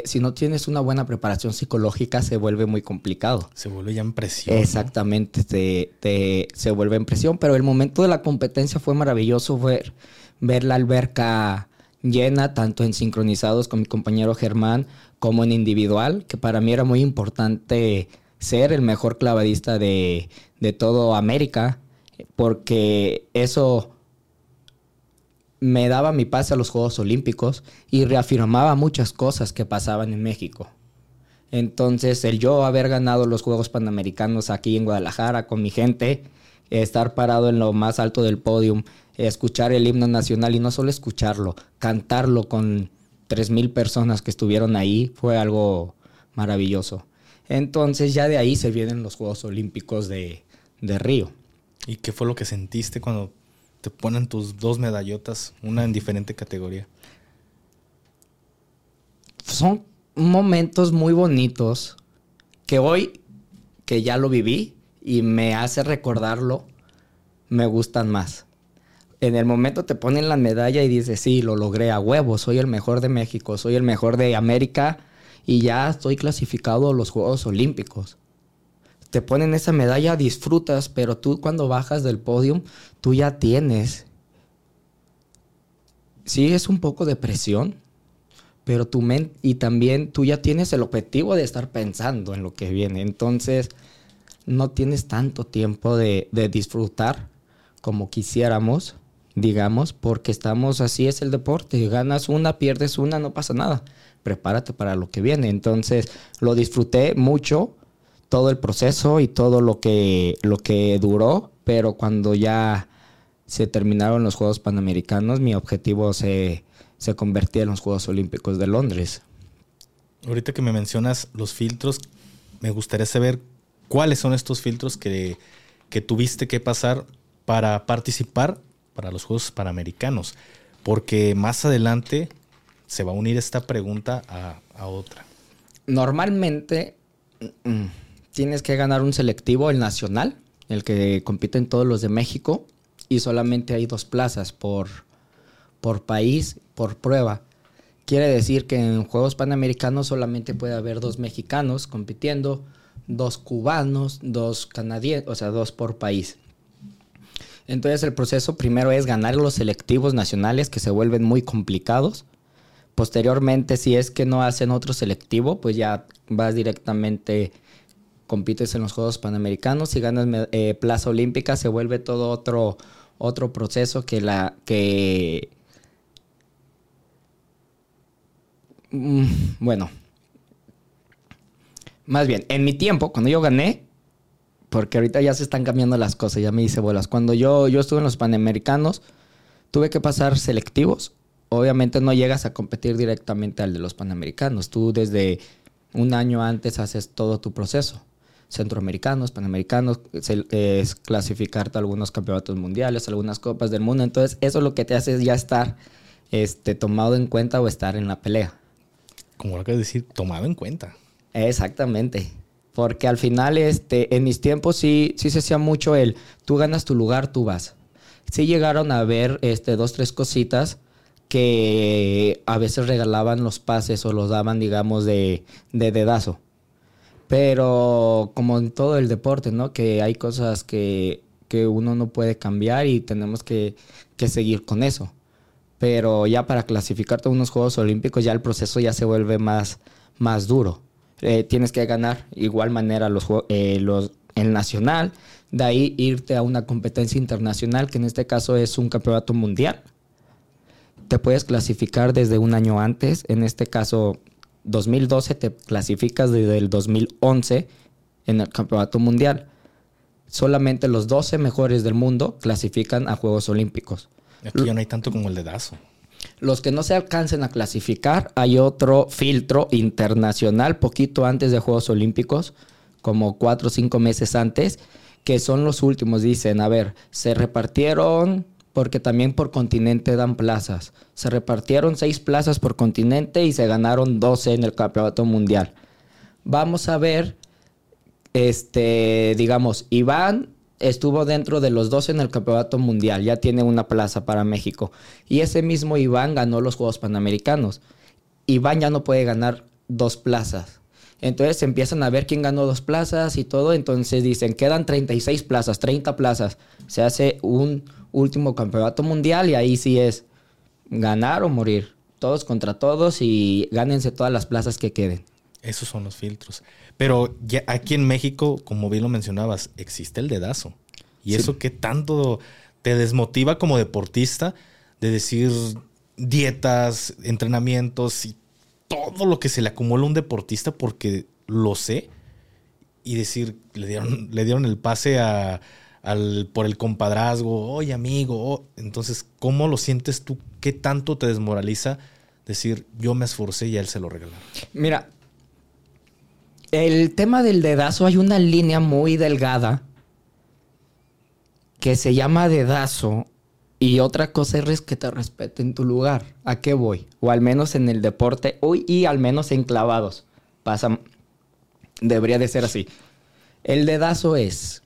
[SPEAKER 1] si no tienes una buena preparación psicológica se vuelve muy complicado.
[SPEAKER 2] Se vuelve ya en presión.
[SPEAKER 1] Exactamente, se vuelve en presión, pero el momento de la competencia fue maravilloso ver, ver la alberca llena, tanto en sincronizados con mi compañero Germán como en individual, que para mí era muy importante ser el mejor clavadista de, de todo América, porque eso me daba mi pase a los Juegos Olímpicos y reafirmaba muchas cosas que pasaban en México. Entonces, el yo haber ganado los Juegos Panamericanos aquí en Guadalajara con mi gente, estar parado en lo más alto del podium, escuchar el himno nacional y no solo escucharlo, cantarlo con tres mil personas que estuvieron ahí, fue algo maravilloso. Entonces ya de ahí se vienen los Juegos Olímpicos de, de Río.
[SPEAKER 2] ¿Y qué fue lo que sentiste cuando te ponen tus dos medallotas, una en diferente categoría?
[SPEAKER 1] Son momentos muy bonitos que hoy, que ya lo viví y me hace recordarlo, me gustan más. En el momento te ponen la medalla y dices, sí, lo logré a huevo, soy el mejor de México, soy el mejor de América y ya estoy clasificado a los Juegos Olímpicos. Te ponen esa medalla, disfrutas, pero tú cuando bajas del podio, tú ya tienes. Sí, es un poco de presión, pero tu mente y también tú ya tienes el objetivo de estar pensando en lo que viene. Entonces, no tienes tanto tiempo de, de disfrutar como quisiéramos, digamos, porque estamos así es el deporte. Ganas una, pierdes una, no pasa nada. Prepárate para lo que viene. Entonces, lo disfruté mucho todo el proceso y todo lo que, lo que duró, pero cuando ya se terminaron los Juegos Panamericanos, mi objetivo se, se convertía en los Juegos Olímpicos de Londres.
[SPEAKER 2] Ahorita que me mencionas los filtros, me gustaría saber cuáles son estos filtros que, que tuviste que pasar para participar para los Juegos Panamericanos, porque más adelante se va a unir esta pregunta a, otra.
[SPEAKER 1] Normalmente mm, tienes que ganar un selectivo, el nacional, el que compiten todos los de México, y solamente hay dos plazas por, por país, por prueba. Quiere decir que en Juegos Panamericanos solamente puede haber dos mexicanos compitiendo, dos cubanos, dos canadienses, o sea, dos por país. Entonces el proceso primero es ganar los selectivos nacionales que se vuelven muy complicados. Posteriormente, si es que no hacen otro selectivo, pues ya vas directamente, compites en los Juegos Panamericanos y ganas eh, plaza olímpica, se vuelve todo otro, otro proceso que la que Mm, bueno, más bien, en mi tiempo, cuando yo gané, porque ahorita ya se están cambiando las cosas, ya me hice bolas. Cuando yo, yo estuve en los Panamericanos, tuve que pasar selectivos. Obviamente no llegas a competir directamente al de los Panamericanos. Tú desde un año antes haces todo tu proceso. Centroamericanos, Panamericanos, es clasificarte a algunos campeonatos mundiales, algunas copas del mundo. Entonces, eso lo que te hace es ya estar este, tomado en cuenta o estar en la pelea
[SPEAKER 2] como lo de decir, tomado en cuenta.
[SPEAKER 1] Exactamente. Porque al final, este, en mis tiempos sí, sí se hacía mucho el, tú ganas tu lugar, tú vas. Sí llegaron a ver este, dos, tres cositas que a veces regalaban los pases o los daban, digamos, de, de dedazo. Pero como en todo el deporte, ¿no? Que hay cosas que, que uno no puede cambiar y tenemos que, que seguir con eso pero ya para clasificarte a unos Juegos Olímpicos ya el proceso ya se vuelve más, más duro. Eh, tienes que ganar igual manera los, eh, los, el nacional, de ahí irte a una competencia internacional, que en este caso es un campeonato mundial. Te puedes clasificar desde un año antes, en este caso 2012 te clasificas desde el 2011 en el campeonato mundial. Solamente los 12 mejores del mundo clasifican a Juegos Olímpicos.
[SPEAKER 2] Aquí ya no hay tanto como el dedazo.
[SPEAKER 1] Los que no se alcancen a clasificar, hay otro filtro internacional poquito antes de Juegos Olímpicos, como cuatro o cinco meses antes, que son los últimos. Dicen, a ver, se repartieron, porque también por continente dan plazas. Se repartieron seis plazas por continente y se ganaron 12 en el campeonato mundial. Vamos a ver, este, digamos, Iván estuvo dentro de los 12 en el campeonato mundial, ya tiene una plaza para México. Y ese mismo Iván ganó los Juegos Panamericanos. Iván ya no puede ganar dos plazas. Entonces empiezan a ver quién ganó dos plazas y todo. Entonces dicen, quedan 36 plazas, 30 plazas. Se hace un último campeonato mundial y ahí sí es ganar o morir. Todos contra todos y gánense todas las plazas que queden.
[SPEAKER 2] Esos son los filtros. Pero ya aquí en México, como bien lo mencionabas, existe el dedazo. Y eso que tanto te desmotiva como deportista de decir dietas, entrenamientos y todo lo que se le acumula a un deportista porque lo sé. Y decir, le dieron, le dieron el pase a, al, por el compadrazgo, oye amigo. Entonces, ¿cómo lo sientes tú? ¿Qué tanto te desmoraliza decir, yo me esforcé y a él se lo regalaron?
[SPEAKER 1] Mira, el tema del dedazo hay una línea muy delgada que se llama dedazo Y otra cosa es que te respeten tu lugar. ¿A qué voy? O al menos en el deporte, uy, y al menos en clavados. Pasa, debería de ser así. El dedazo es,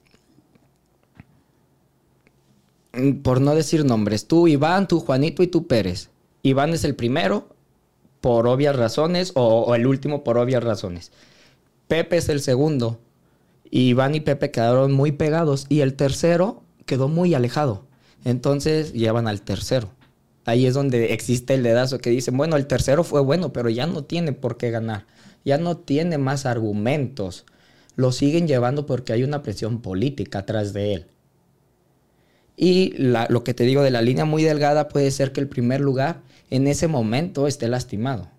[SPEAKER 1] por no decir nombres, tú Iván, tú Juanito y tú Pérez. Iván es el primero por obvias razones o, o el último por obvias razones. Pepe es el segundo. Iván y Pepe quedaron muy pegados y el tercero quedó muy alejado. Entonces llevan al tercero. Ahí es donde existe el dedazo que dicen, bueno, el tercero fue bueno, pero ya no tiene por qué ganar. Ya no tiene más argumentos. Lo siguen llevando porque hay una presión política atrás de él. Y lo que te digo de la línea muy delgada puede ser que el primer lugar en ese momento esté lastimado.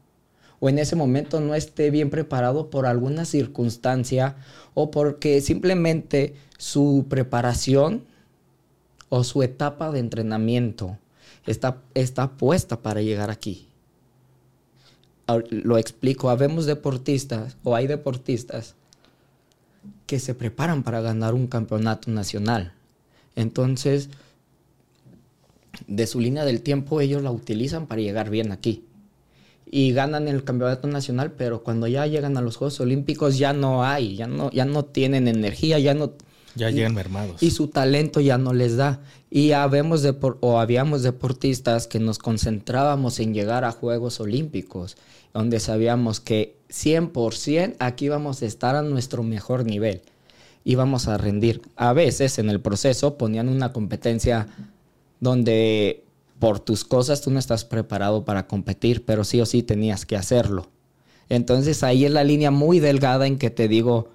[SPEAKER 1] O en ese momento no esté bien preparado por alguna circunstancia o porque simplemente su preparación o su etapa de entrenamiento está, está puesta para llegar aquí. Lo explico, habemos deportistas o hay deportistas que se preparan para ganar un campeonato nacional. Entonces, de su línea del tiempo ellos la utilizan para llegar bien aquí. Y ganan el campeonato nacional, pero cuando ya llegan a los Juegos Olímpicos ya no hay, ya no, ya no tienen energía, ya no
[SPEAKER 2] ya llegan mermados.
[SPEAKER 1] Y su talento ya no les da. Y habemos o habíamos deportistas que nos concentrábamos en llegar a Juegos Olímpicos, donde sabíamos que 100% aquí vamos a estar a nuestro mejor nivel. Íbamos a rendir. A veces en el proceso ponían una competencia donde por tus cosas tú no estás preparado para competir, pero sí o sí tenías que hacerlo. Entonces ahí es la línea muy delgada en que te digo,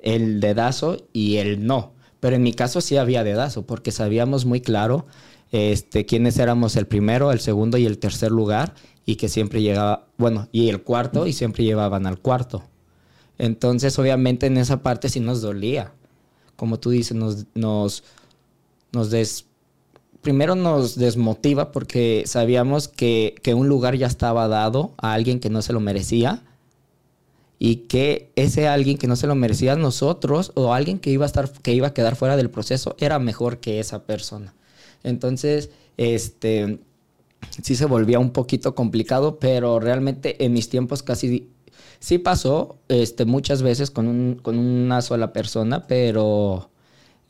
[SPEAKER 1] el dedazo y el no. Pero en mi caso sí había dedazo, porque sabíamos muy claro este, quiénes éramos el primero, el segundo y el tercer lugar, y que siempre llegaba, bueno, y el cuarto, y siempre llevaban al cuarto. Entonces, obviamente, en esa parte sí nos dolía. Como tú dices, nos, nos, nos des, primero nos desmotiva porque sabíamos que, que un lugar ya estaba dado a alguien que no se lo merecía y que ese alguien que no se lo merecía nosotros o alguien que iba a estar que iba a quedar fuera del proceso era mejor que esa persona. Entonces, este sí se volvía un poquito complicado, pero realmente en mis tiempos casi sí pasó este muchas veces con, un, con una sola persona, pero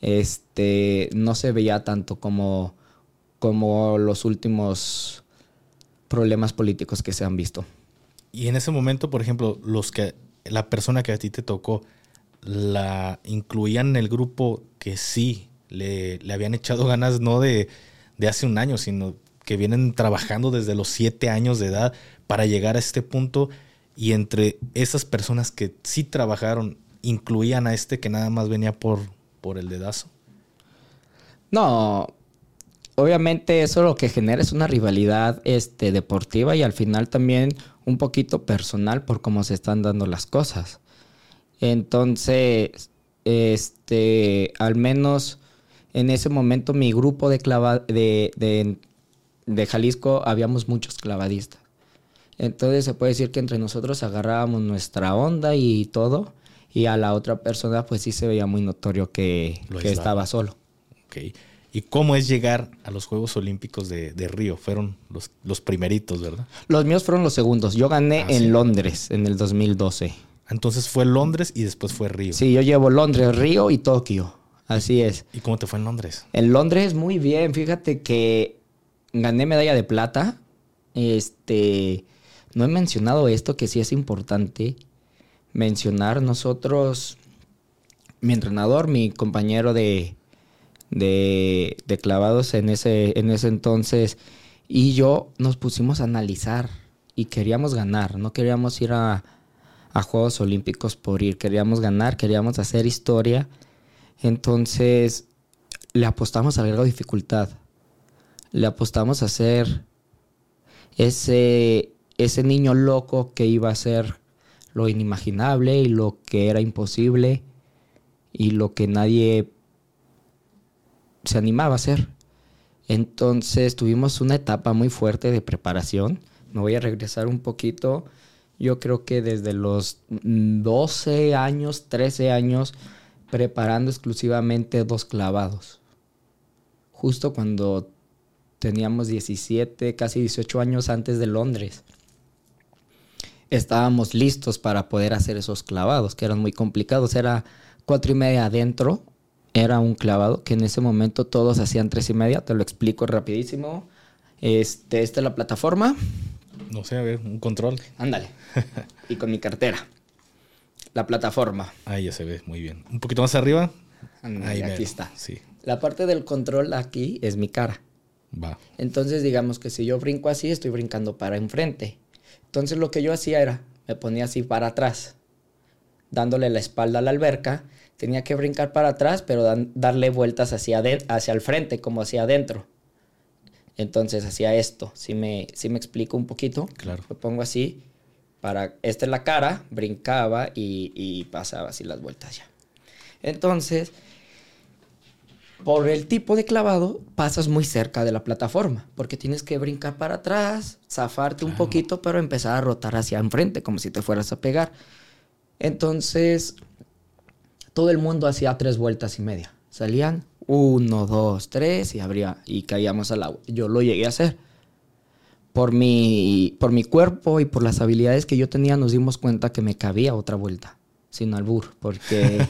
[SPEAKER 1] este no se veía tanto como como los últimos problemas políticos que se han visto.
[SPEAKER 2] Y en ese momento, por ejemplo, los que la persona que a ti te tocó, la incluían en el grupo que sí le, habían echado ganas, no de, de, hace un año, sino que vienen trabajando desde los siete años de edad para llegar a este punto. Y entre esas personas que sí trabajaron, incluían a este que nada más venía por, por el dedazo.
[SPEAKER 1] No, obviamente eso lo que genera es una rivalidad este, deportiva y al final también un poquito personal por cómo se están dando las cosas. Entonces, este, al menos en ese momento mi grupo de, clava, de, de, de Jalisco habíamos muchos clavadistas. Entonces se puede decir que entre nosotros agarrábamos nuestra onda y todo, y a la otra persona pues sí se veía muy notorio que, que estaba solo.
[SPEAKER 2] Okay. ¿Y cómo es llegar a los Juegos Olímpicos de, Río? Fueron los, los, primeritos, ¿verdad?
[SPEAKER 1] Los míos fueron los segundos. Yo gané ah, en Londres en el 2012.
[SPEAKER 2] Entonces fue Londres y después fue Río.
[SPEAKER 1] Sí, yo llevo Londres, Río y Tokio. Así es.
[SPEAKER 2] ¿Y cómo te fue en Londres?
[SPEAKER 1] En Londres muy bien. Fíjate que gané medalla de plata. Este, no he mencionado esto que sí es importante mencionar. Nosotros, mi entrenador, mi compañero de, de, clavados en ese, en ese entonces. Y yo nos pusimos a analizar y queríamos ganar, no queríamos ir a, a Juegos Olímpicos por ir, queríamos ganar, queríamos hacer historia. Entonces le apostamos al grado de dificultad, le apostamos a ser ese, ese niño loco que iba a ser lo inimaginable y lo que era imposible y lo que nadie se animaba a hacer. Entonces tuvimos una etapa muy fuerte de preparación. Me voy a regresar un poquito. Yo creo que desde los 12 años, 13 años, preparando exclusivamente dos clavados. Justo cuando teníamos 17, casi 18 años antes de Londres. Estábamos listos para poder hacer esos clavados, que eran muy complicados. Era cuatro y media adentro, era un clavado, que en ese momento todos hacían tres y media. Te lo explico rapidísimo. Este, esta es la plataforma.
[SPEAKER 2] No sé, a ver, un control.
[SPEAKER 1] Ándale. (laughs) y con mi cartera. La plataforma.
[SPEAKER 2] Ahí ya se ve, muy bien. Un poquito más arriba. Ahí
[SPEAKER 1] aquí
[SPEAKER 2] mero,
[SPEAKER 1] está.
[SPEAKER 2] Sí,
[SPEAKER 1] La parte del control aquí es mi cara.
[SPEAKER 2] va.
[SPEAKER 1] Entonces, digamos que si yo brinco así, estoy brincando para enfrente. Entonces, lo que yo hacía era, me ponía así para atrás, dándole la espalda a la alberca. Tenía que brincar para atrás, pero dan- darle vueltas hacia, aden- hacia el frente, como hacia adentro. Entonces, hacía esto. Si me, si me explico un poquito,
[SPEAKER 2] Claro.
[SPEAKER 1] me pongo así. Para, esta es la cara, brincaba y, y pasaba así las vueltas ya. Entonces, por el tipo de clavado, pasas muy cerca de la plataforma, porque tienes que brincar para atrás, zafarte un poquito, pero empezar a rotar hacia enfrente, como si te fueras a pegar. Entonces, todo el mundo hacía tres vueltas y media. Salían uno, dos, tres y abría y caíamos al agua. Yo lo llegué a hacer. Por mi, por mi cuerpo y por las habilidades que yo tenía, nos dimos cuenta que me cabía otra vuelta, sin albur, porque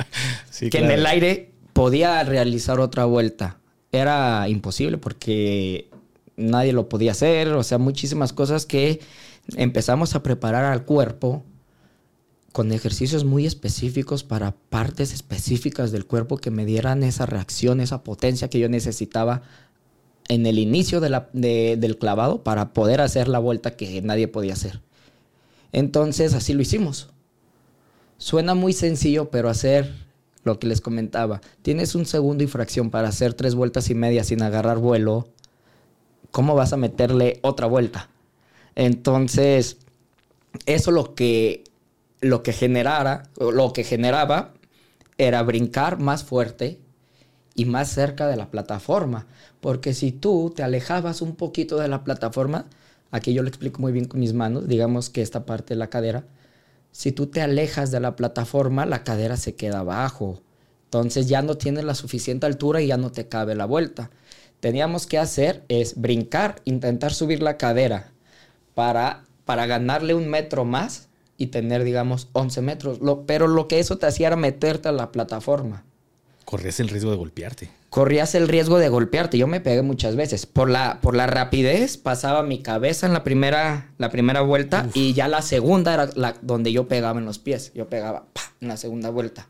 [SPEAKER 1] (laughs)
[SPEAKER 2] Sí,
[SPEAKER 1] que en el aire podía realizar otra vuelta. Era imposible porque nadie lo podía hacer, o sea, muchísimas cosas que empezamos a preparar al cuerpo con ejercicios muy específicos para partes específicas del cuerpo que me dieran esa reacción, esa potencia que yo necesitaba en el inicio de del clavado para poder hacer la vuelta que nadie podía hacer. Entonces así lo hicimos. Suena muy sencillo, pero hacer lo que les comentaba, tienes un segundo y fracción para hacer tres vueltas y media sin agarrar vuelo, ¿cómo vas a meterle otra vuelta? Entonces, eso lo que, lo que generara, lo que generaba era brincar más fuerte y más cerca de la plataforma. Porque si tú te alejabas un poquito de la plataforma, aquí yo lo explico muy bien con mis manos, digamos que esta parte de la cadera, si tú te alejas de la plataforma, la cadera se queda abajo. Entonces ya no tienes la suficiente altura y ya no te cabe la vuelta. Teníamos que hacer es brincar, intentar subir la cadera para, para ganarle un metro más y tener, digamos, 11 metros. Lo- pero lo que eso te hacía era meterte a la plataforma.
[SPEAKER 2] Corrías el riesgo de golpearte.
[SPEAKER 1] Corrías el riesgo de golpearte. Yo me pegué muchas veces. Por la, por la rapidez pasaba mi cabeza en la primera, la primera vuelta y ya la segunda era la, donde yo pegaba en los pies. Yo pegaba ¡pa! en la segunda vuelta.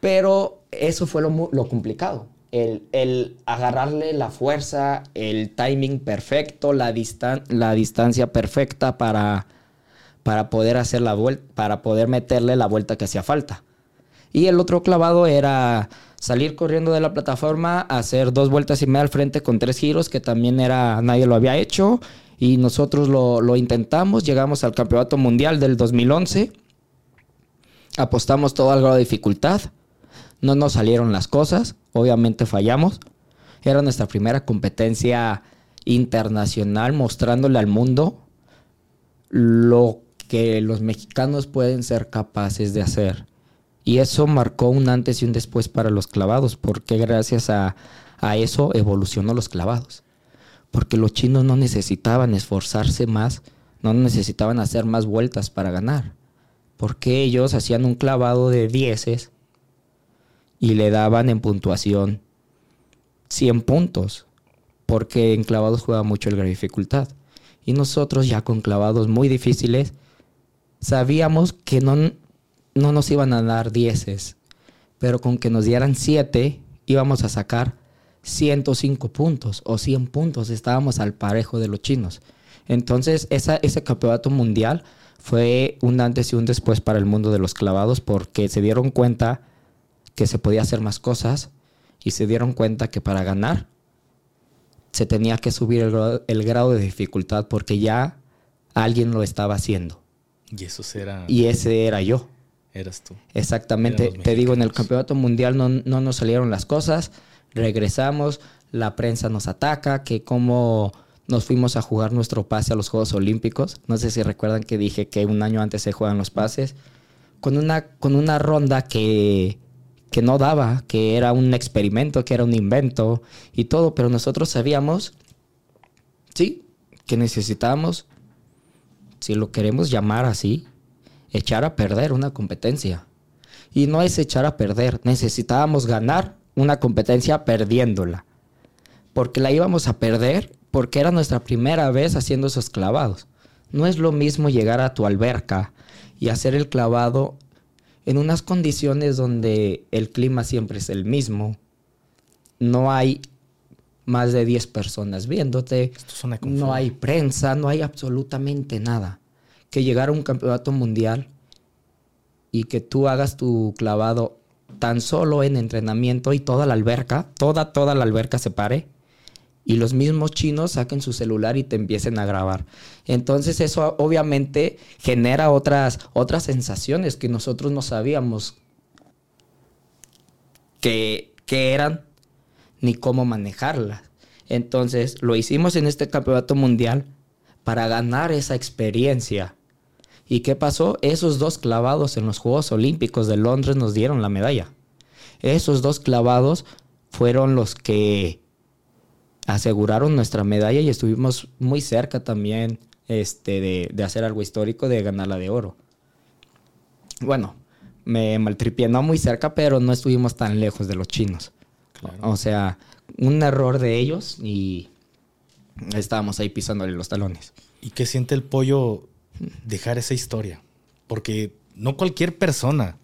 [SPEAKER 1] Pero eso fue lo, lo complicado. El, el agarrarle la fuerza, el timing perfecto, la, distan- la distancia perfecta para, para poder hacer la vuelta, para poder meterle la vuelta que hacía falta. Y el otro clavado era salir corriendo de la plataforma, hacer dos vueltas y media al frente con tres giros, que también era, nadie lo había hecho. Y nosotros lo, intentamos, llegamos al campeonato mundial del 2011, apostamos todo al grado de dificultad, no nos salieron las cosas, obviamente fallamos. Era nuestra primera competencia internacional mostrándole al mundo lo que los mexicanos pueden ser capaces de hacer. Y eso marcó un antes y un después para los clavados, porque gracias a, a eso evolucionó los clavados. Porque los chinos no necesitaban esforzarse más, no necesitaban hacer más vueltas para ganar. Porque ellos hacían un clavado de dieces y le daban en puntuación 100 puntos. Porque en clavados juega mucho de dificultad. Y nosotros ya con clavados muy difíciles sabíamos que no, no nos iban a dar dieces, pero con que nos dieran 7 íbamos a sacar 105 puntos o 100 puntos. Estábamos al parejo de los chinos. Entonces, esa, ese campeonato mundial fue un antes y un después para el mundo de los clavados porque se dieron cuenta que se podía hacer más cosas y se dieron cuenta que para ganar se tenía que subir el el grado de dificultad porque ya alguien lo estaba haciendo.
[SPEAKER 2] Y eso será.
[SPEAKER 1] Y ese era yo.
[SPEAKER 2] Eras tú.
[SPEAKER 1] Exactamente. Te digo, en el campeonato mundial no, no nos salieron las cosas. Regresamos, la prensa nos ataca, que como nos fuimos a jugar nuestro pase a los Juegos Olímpicos. No sé si recuerdan que dije que un año antes se juegan los pases. Con una, con una ronda que, que no daba, que era un experimento, que era un invento y todo, pero nosotros sabíamos, sí, que necesitábamos, si lo queremos llamar así, echar a perder una competencia. Y no es echar a perder, necesitábamos ganar una competencia perdiéndola. Porque la íbamos a perder porque era nuestra primera vez haciendo esos clavados. No es lo mismo llegar a tu alberca y hacer el clavado en unas condiciones donde el clima siempre es el mismo. No hay más de 10 personas viéndote. No hay prensa, no hay absolutamente nada. Que llegar a un campeonato mundial y que tú hagas tu clavado tan solo en entrenamiento y toda la alberca, toda, toda la alberca se pare y los mismos chinos saquen su celular y te empiecen a grabar. Entonces eso obviamente genera otras, otras sensaciones que nosotros no sabíamos que, que eran ni cómo manejarlas. Entonces lo hicimos en este campeonato mundial para ganar esa experiencia. ¿Y qué pasó? Esos dos clavados en los Juegos Olímpicos de Londres nos dieron la medalla. Esos dos clavados fueron los que aseguraron nuestra medalla y estuvimos muy cerca también este, de, hacer algo histórico, de ganar la de oro. Bueno, me maltripié, no muy cerca, pero no estuvimos tan lejos de los chinos. O sea, un error de ellos y estábamos ahí pisándole los talones.
[SPEAKER 2] ¿Y qué siente el pollo dejar esa historia? Porque no cualquier persona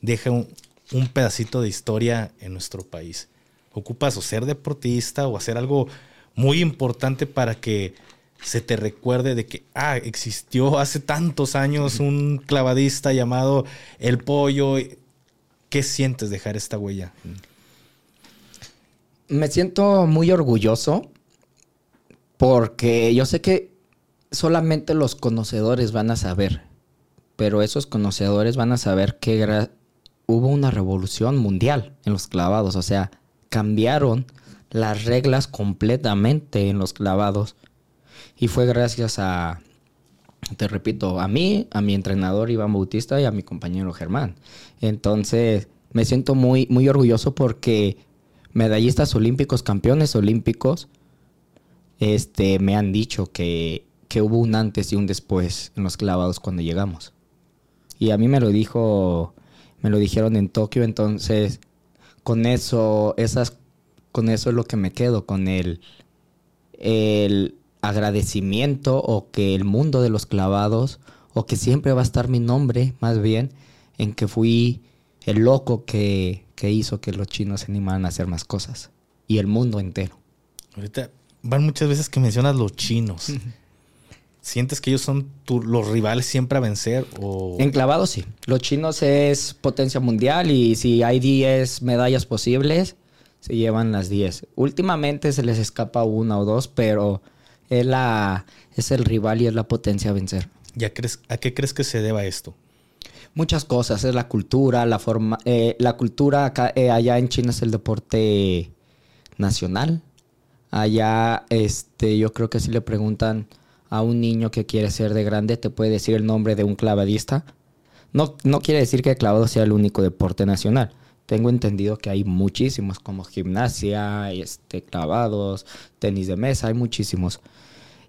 [SPEAKER 2] deja un, un pedacito de historia en nuestro país ocupas o ser deportista o hacer algo muy importante para que se te recuerde de que, ah, existió hace tantos años (laughs) un clavadista llamado El Pollo. ¿Qué sientes dejar esta huella?
[SPEAKER 1] Me siento muy orgulloso porque yo sé que solamente los conocedores van a saber, pero esos conocedores van a saber que hubo una revolución mundial en los clavados, o sea, cambiaron las reglas completamente en los clavados. Y fue gracias a, te repito, a mí, a mi entrenador Iván Bautista y a mi compañero Germán. Entonces, me siento muy, muy orgulloso porque medallistas olímpicos, campeones olímpicos, este, me han dicho que, que hubo un antes y un después en los clavados cuando llegamos. Y a mí me lo dijo, me lo dijeron en Tokio, entonces con eso, esas, con eso es lo que me quedo, con el, el agradecimiento o que el mundo de los clavados, o que siempre va a estar mi nombre, más bien, en que fui el loco que, que hizo que los chinos se animaran a hacer más cosas. Y el mundo entero.
[SPEAKER 2] Ahorita van muchas veces que mencionas los chinos. (laughs) ¿Sientes que ellos son los rivales siempre a vencer? O...
[SPEAKER 1] En clavado sí. Los chinos es potencia mundial y si hay 10 medallas posibles, se llevan las 10. Últimamente se les escapa una o dos, pero es, la, es el rival y es la potencia a vencer.
[SPEAKER 2] ¿Ya crees, ¿A qué crees que se deba esto?
[SPEAKER 1] Muchas cosas. Es la cultura, la forma. Eh, la cultura acá, eh, allá en China es el deporte nacional. Allá, este, yo creo que si le preguntan a un niño que quiere ser de grande, te puede decir el nombre de un clavadista. No, no quiere decir que el clavado sea el único deporte nacional. Tengo entendido que hay muchísimos, como gimnasia, este, clavados, tenis de mesa, hay muchísimos.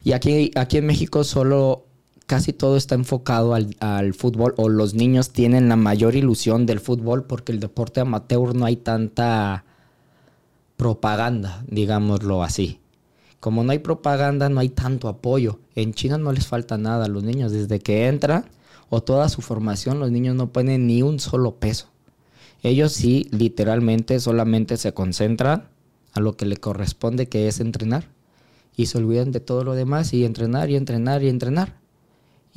[SPEAKER 1] Y aquí, aquí en México solo casi todo está enfocado al, al, fútbol o los niños tienen la mayor ilusión del fútbol porque el deporte amateur no hay tanta propaganda, digámoslo así. Como no hay propaganda, no hay tanto apoyo. En China no les falta nada a los niños. Desde que entran o toda su formación, los niños no ponen ni un solo peso. Ellos sí, literalmente, solamente se concentran a lo que le corresponde, que es entrenar. Y se olvidan de todo lo demás y entrenar y entrenar y entrenar.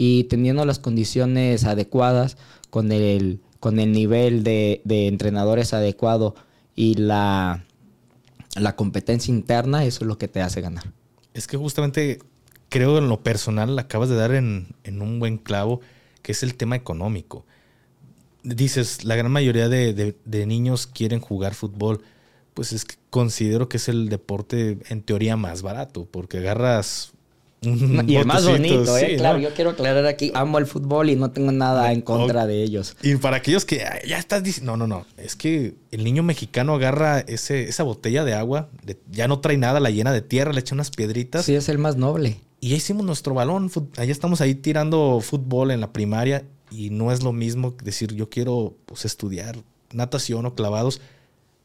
[SPEAKER 1] Y teniendo las condiciones adecuadas, con el, con el nivel de, de entrenadores adecuado y la la competencia interna, eso es lo que te hace ganar.
[SPEAKER 2] Es que justamente creo en lo personal acabas de dar en, un buen clavo, que es el tema económico. Dices, la gran mayoría de, niños quieren jugar fútbol, pues es que considero que es el deporte en teoría más barato, porque agarras
[SPEAKER 1] y el más bonito, ¿eh? claro, yo quiero aclarar aquí, amo el fútbol y no tengo nada en contra de ellos.
[SPEAKER 2] Y para aquellos que ya estás diciendo, no, no, no, es que el niño mexicano agarra ese, esa botella de agua, ya no trae nada, la llena de tierra, le echa unas piedritas.
[SPEAKER 1] Sí, es el más noble.
[SPEAKER 2] Y ya hicimos nuestro balón, allá estamos ahí tirando fútbol en la primaria y no es lo mismo decir yo quiero pues, estudiar natación o clavados,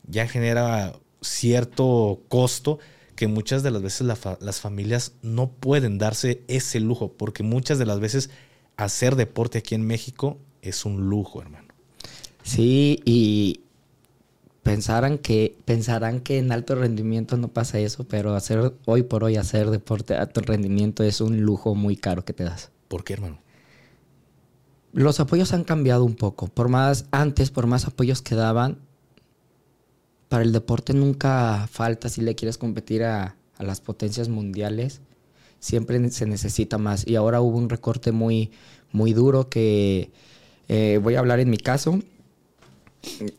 [SPEAKER 2] ya genera cierto costo que muchas de las veces las familias no pueden darse ese lujo, porque muchas de las veces hacer deporte aquí en México es un lujo, hermano.
[SPEAKER 1] Sí, y pensarán que, pensarán que en alto rendimiento no pasa eso, pero hacer hoy por hoy hacer deporte de alto rendimiento es un lujo muy caro que te das.
[SPEAKER 2] ¿Por qué, hermano?
[SPEAKER 1] Los apoyos han cambiado un poco. Por más, antes, por más apoyos que daban, para el deporte nunca falta si le quieres competir a, las potencias mundiales. Siempre se necesita más. Y ahora hubo un recorte muy, muy duro que eh, voy a hablar en mi caso.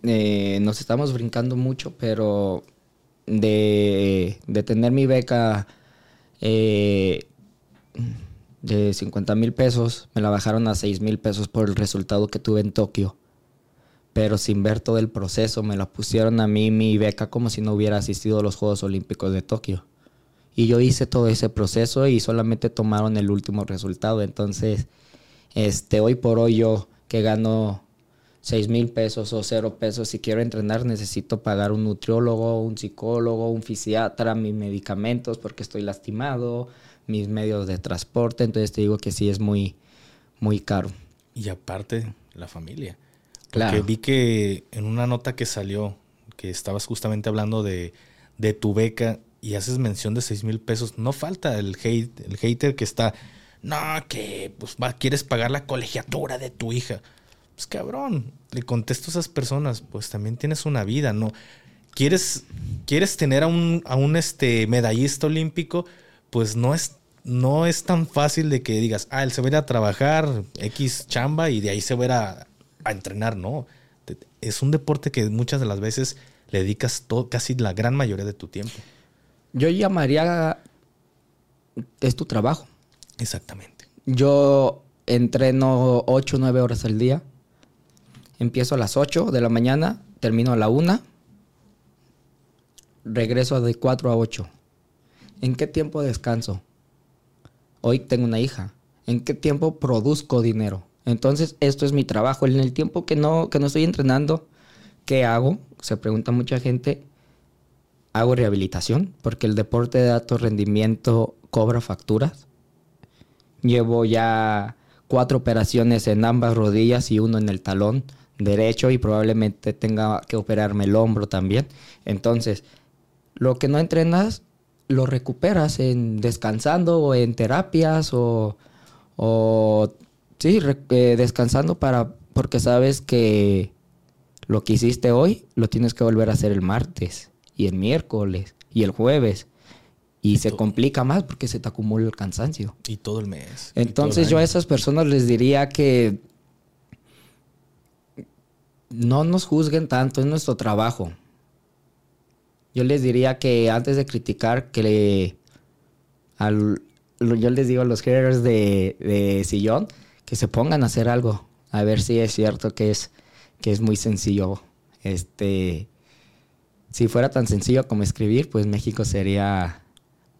[SPEAKER 1] Eh, nos estamos brincando mucho, pero de, tener mi beca eh, de 50 mil pesos, me la bajaron a 6 mil pesos por el resultado que tuve en Tokio pero sin ver todo el proceso, me la pusieron a mí mi beca como si no hubiera asistido a los Juegos Olímpicos de Tokio. Y yo hice todo ese proceso y solamente tomaron el último resultado. Entonces, este, hoy por hoy yo que gano 6 mil pesos o cero pesos, si quiero entrenar necesito pagar un nutriólogo, un psicólogo, un fisiatra, mis medicamentos porque estoy lastimado, mis medios de transporte. Entonces te digo que sí es muy, muy caro.
[SPEAKER 2] Y aparte, la familia. Porque vi que en una nota que salió, que estabas justamente hablando de, tu beca y haces mención de 6 mil pesos, no falta el, hate, el hater que está, no, que pues va, quieres pagar la colegiatura de tu hija. Pues cabrón, le contesto a esas personas, pues también tienes una vida, ¿no? ¿Quieres, quieres tener a un, a un este, medallista olímpico? Pues no es, no es tan fácil de que digas, ah, él se va a ir a trabajar X chamba y de ahí se va a ir a, a entrenar, no. Es un deporte que muchas de las veces le dedicas todo, casi la gran mayoría de tu tiempo.
[SPEAKER 1] Yo llamaría, es tu trabajo.
[SPEAKER 2] Exactamente.
[SPEAKER 1] Yo entreno 8 o 9 horas al día. Empiezo a las 8 de la mañana, termino a la 1. Regreso de 4 a 8. ¿En qué tiempo descanso? Hoy tengo una hija. ¿En qué tiempo produzco dinero? Entonces, esto es mi trabajo. En el tiempo que no, que no estoy entrenando, ¿qué hago? Se pregunta mucha gente. Hago rehabilitación, porque el deporte de alto rendimiento cobra facturas. Llevo ya cuatro operaciones en ambas rodillas y uno en el talón derecho y probablemente tenga que operarme el hombro también. Entonces, lo que no entrenas, lo recuperas en descansando o en terapias o, o Sí, eh, descansando para porque sabes que lo que hiciste hoy lo tienes que volver a hacer el martes y el miércoles y el jueves. Y, se complica más porque se te acumula el cansancio.
[SPEAKER 2] Y todo el mes.
[SPEAKER 1] Entonces yo a esas personas les diría que no nos juzguen tanto, es nuestro trabajo. Yo les diría que antes de criticar, que le, al, yo les digo a los haters de, de sillón, que se pongan a hacer algo, a ver si es cierto que es, que es muy sencillo. Este, si fuera tan sencillo como escribir, pues México sería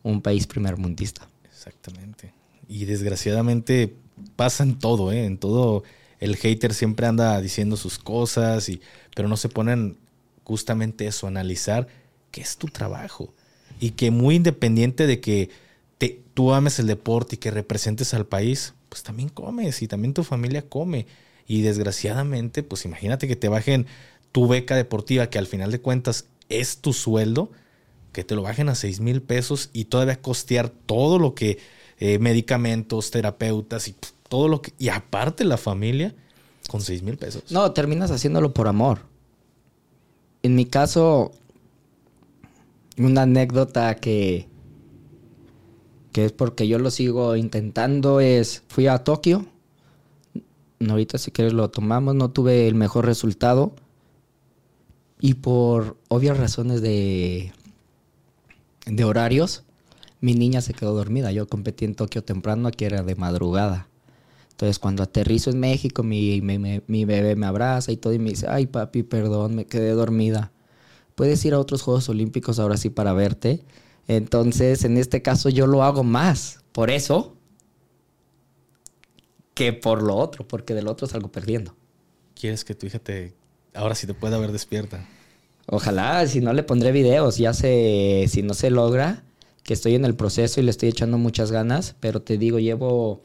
[SPEAKER 1] un país primermundista.
[SPEAKER 2] Exactamente. Y desgraciadamente pasa en todo, ¿eh? En todo el hater siempre anda diciendo sus cosas, y, pero no se ponen justamente eso, analizar qué es tu trabajo. Y que muy independiente de que te, tú ames el deporte y que representes al país, pues también comes y también tu familia come. Y desgraciadamente, pues imagínate que te bajen tu beca deportiva, que al final de cuentas es tu sueldo, que te lo bajen a 6 mil pesos y todavía costear todo lo que, eh, medicamentos, terapeutas y todo lo que, y aparte la familia, con 6 mil pesos.
[SPEAKER 1] No, terminas haciéndolo por amor. En mi caso, una anécdota que, que es porque yo lo sigo intentando, es, fui a Tokio, ahorita si quieres lo tomamos, no tuve el mejor resultado y por obvias razones de, de horarios, Mi niña se quedó dormida. Yo competí en Tokio temprano, aquí era de madrugada. Entonces, cuando aterrizo en México, mi, mi, bebé me abraza y todo y me dice, ay papi, perdón, me quedé dormida. Puedes ir a otros Juegos Olímpicos ahora sí para verte. Entonces, en este caso yo lo hago más. Por eso, que por lo otro, porque del otro salgo perdiendo.
[SPEAKER 2] ¿Quieres que tu hija te, ahora sí te pueda ver despierta?
[SPEAKER 1] Ojalá, si no le pondré videos, ya sé, si no se logra, que estoy en el proceso y le estoy echando muchas ganas, pero te digo, llevo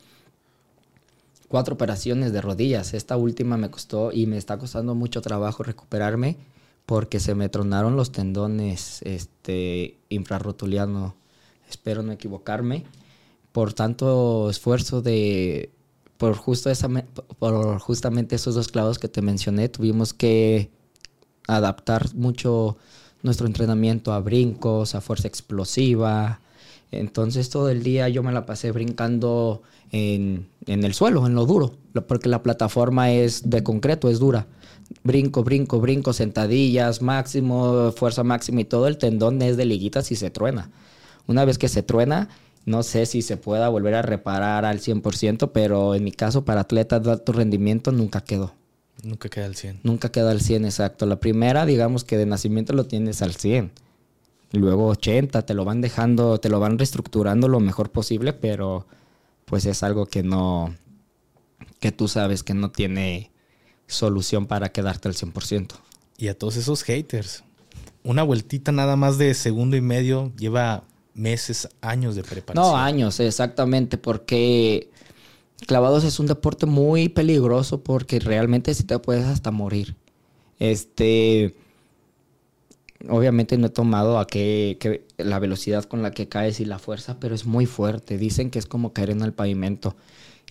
[SPEAKER 1] cuatro operaciones de rodillas. Esta última me costó y me está costando mucho trabajo recuperarme porque se me tronaron los tendones este, infrarrotuliano. Espero no equivocarme. Por tanto esfuerzo de por, justo esa, por justamente esos dos clavos que te mencioné, tuvimos que adaptar mucho nuestro entrenamiento a brincos, a fuerza explosiva. Entonces todo el día yo me la pasé brincando en, en el suelo, en lo duro, porque la plataforma es de concreto, es dura. Brinco, brinco, brinco, sentadillas, máximo, fuerza máxima y todo el tendón es de liguitas y se truena. Una vez que se truena, no sé si se pueda volver a reparar al 100%, pero en mi caso, para atletas de alto rendimiento, nunca quedó.
[SPEAKER 2] Nunca queda al 100.
[SPEAKER 1] Nunca queda al 100, exacto. La primera, digamos que de nacimiento lo tienes al 100. Luego 80, te lo van dejando, te lo van reestructurando lo mejor posible, pero pues es algo que no, que tú sabes que no tiene solución para quedarte al 100%.
[SPEAKER 2] Y a todos esos haters, una vueltita nada más de segundo y medio lleva meses, años de preparación.
[SPEAKER 1] No, años, exactamente, porque clavados es un deporte muy peligroso porque realmente si te puedes hasta morir. Este, obviamente no he tomado a que, la velocidad con la que caes y la fuerza, pero es muy fuerte. Dicen que es como caer en el pavimento.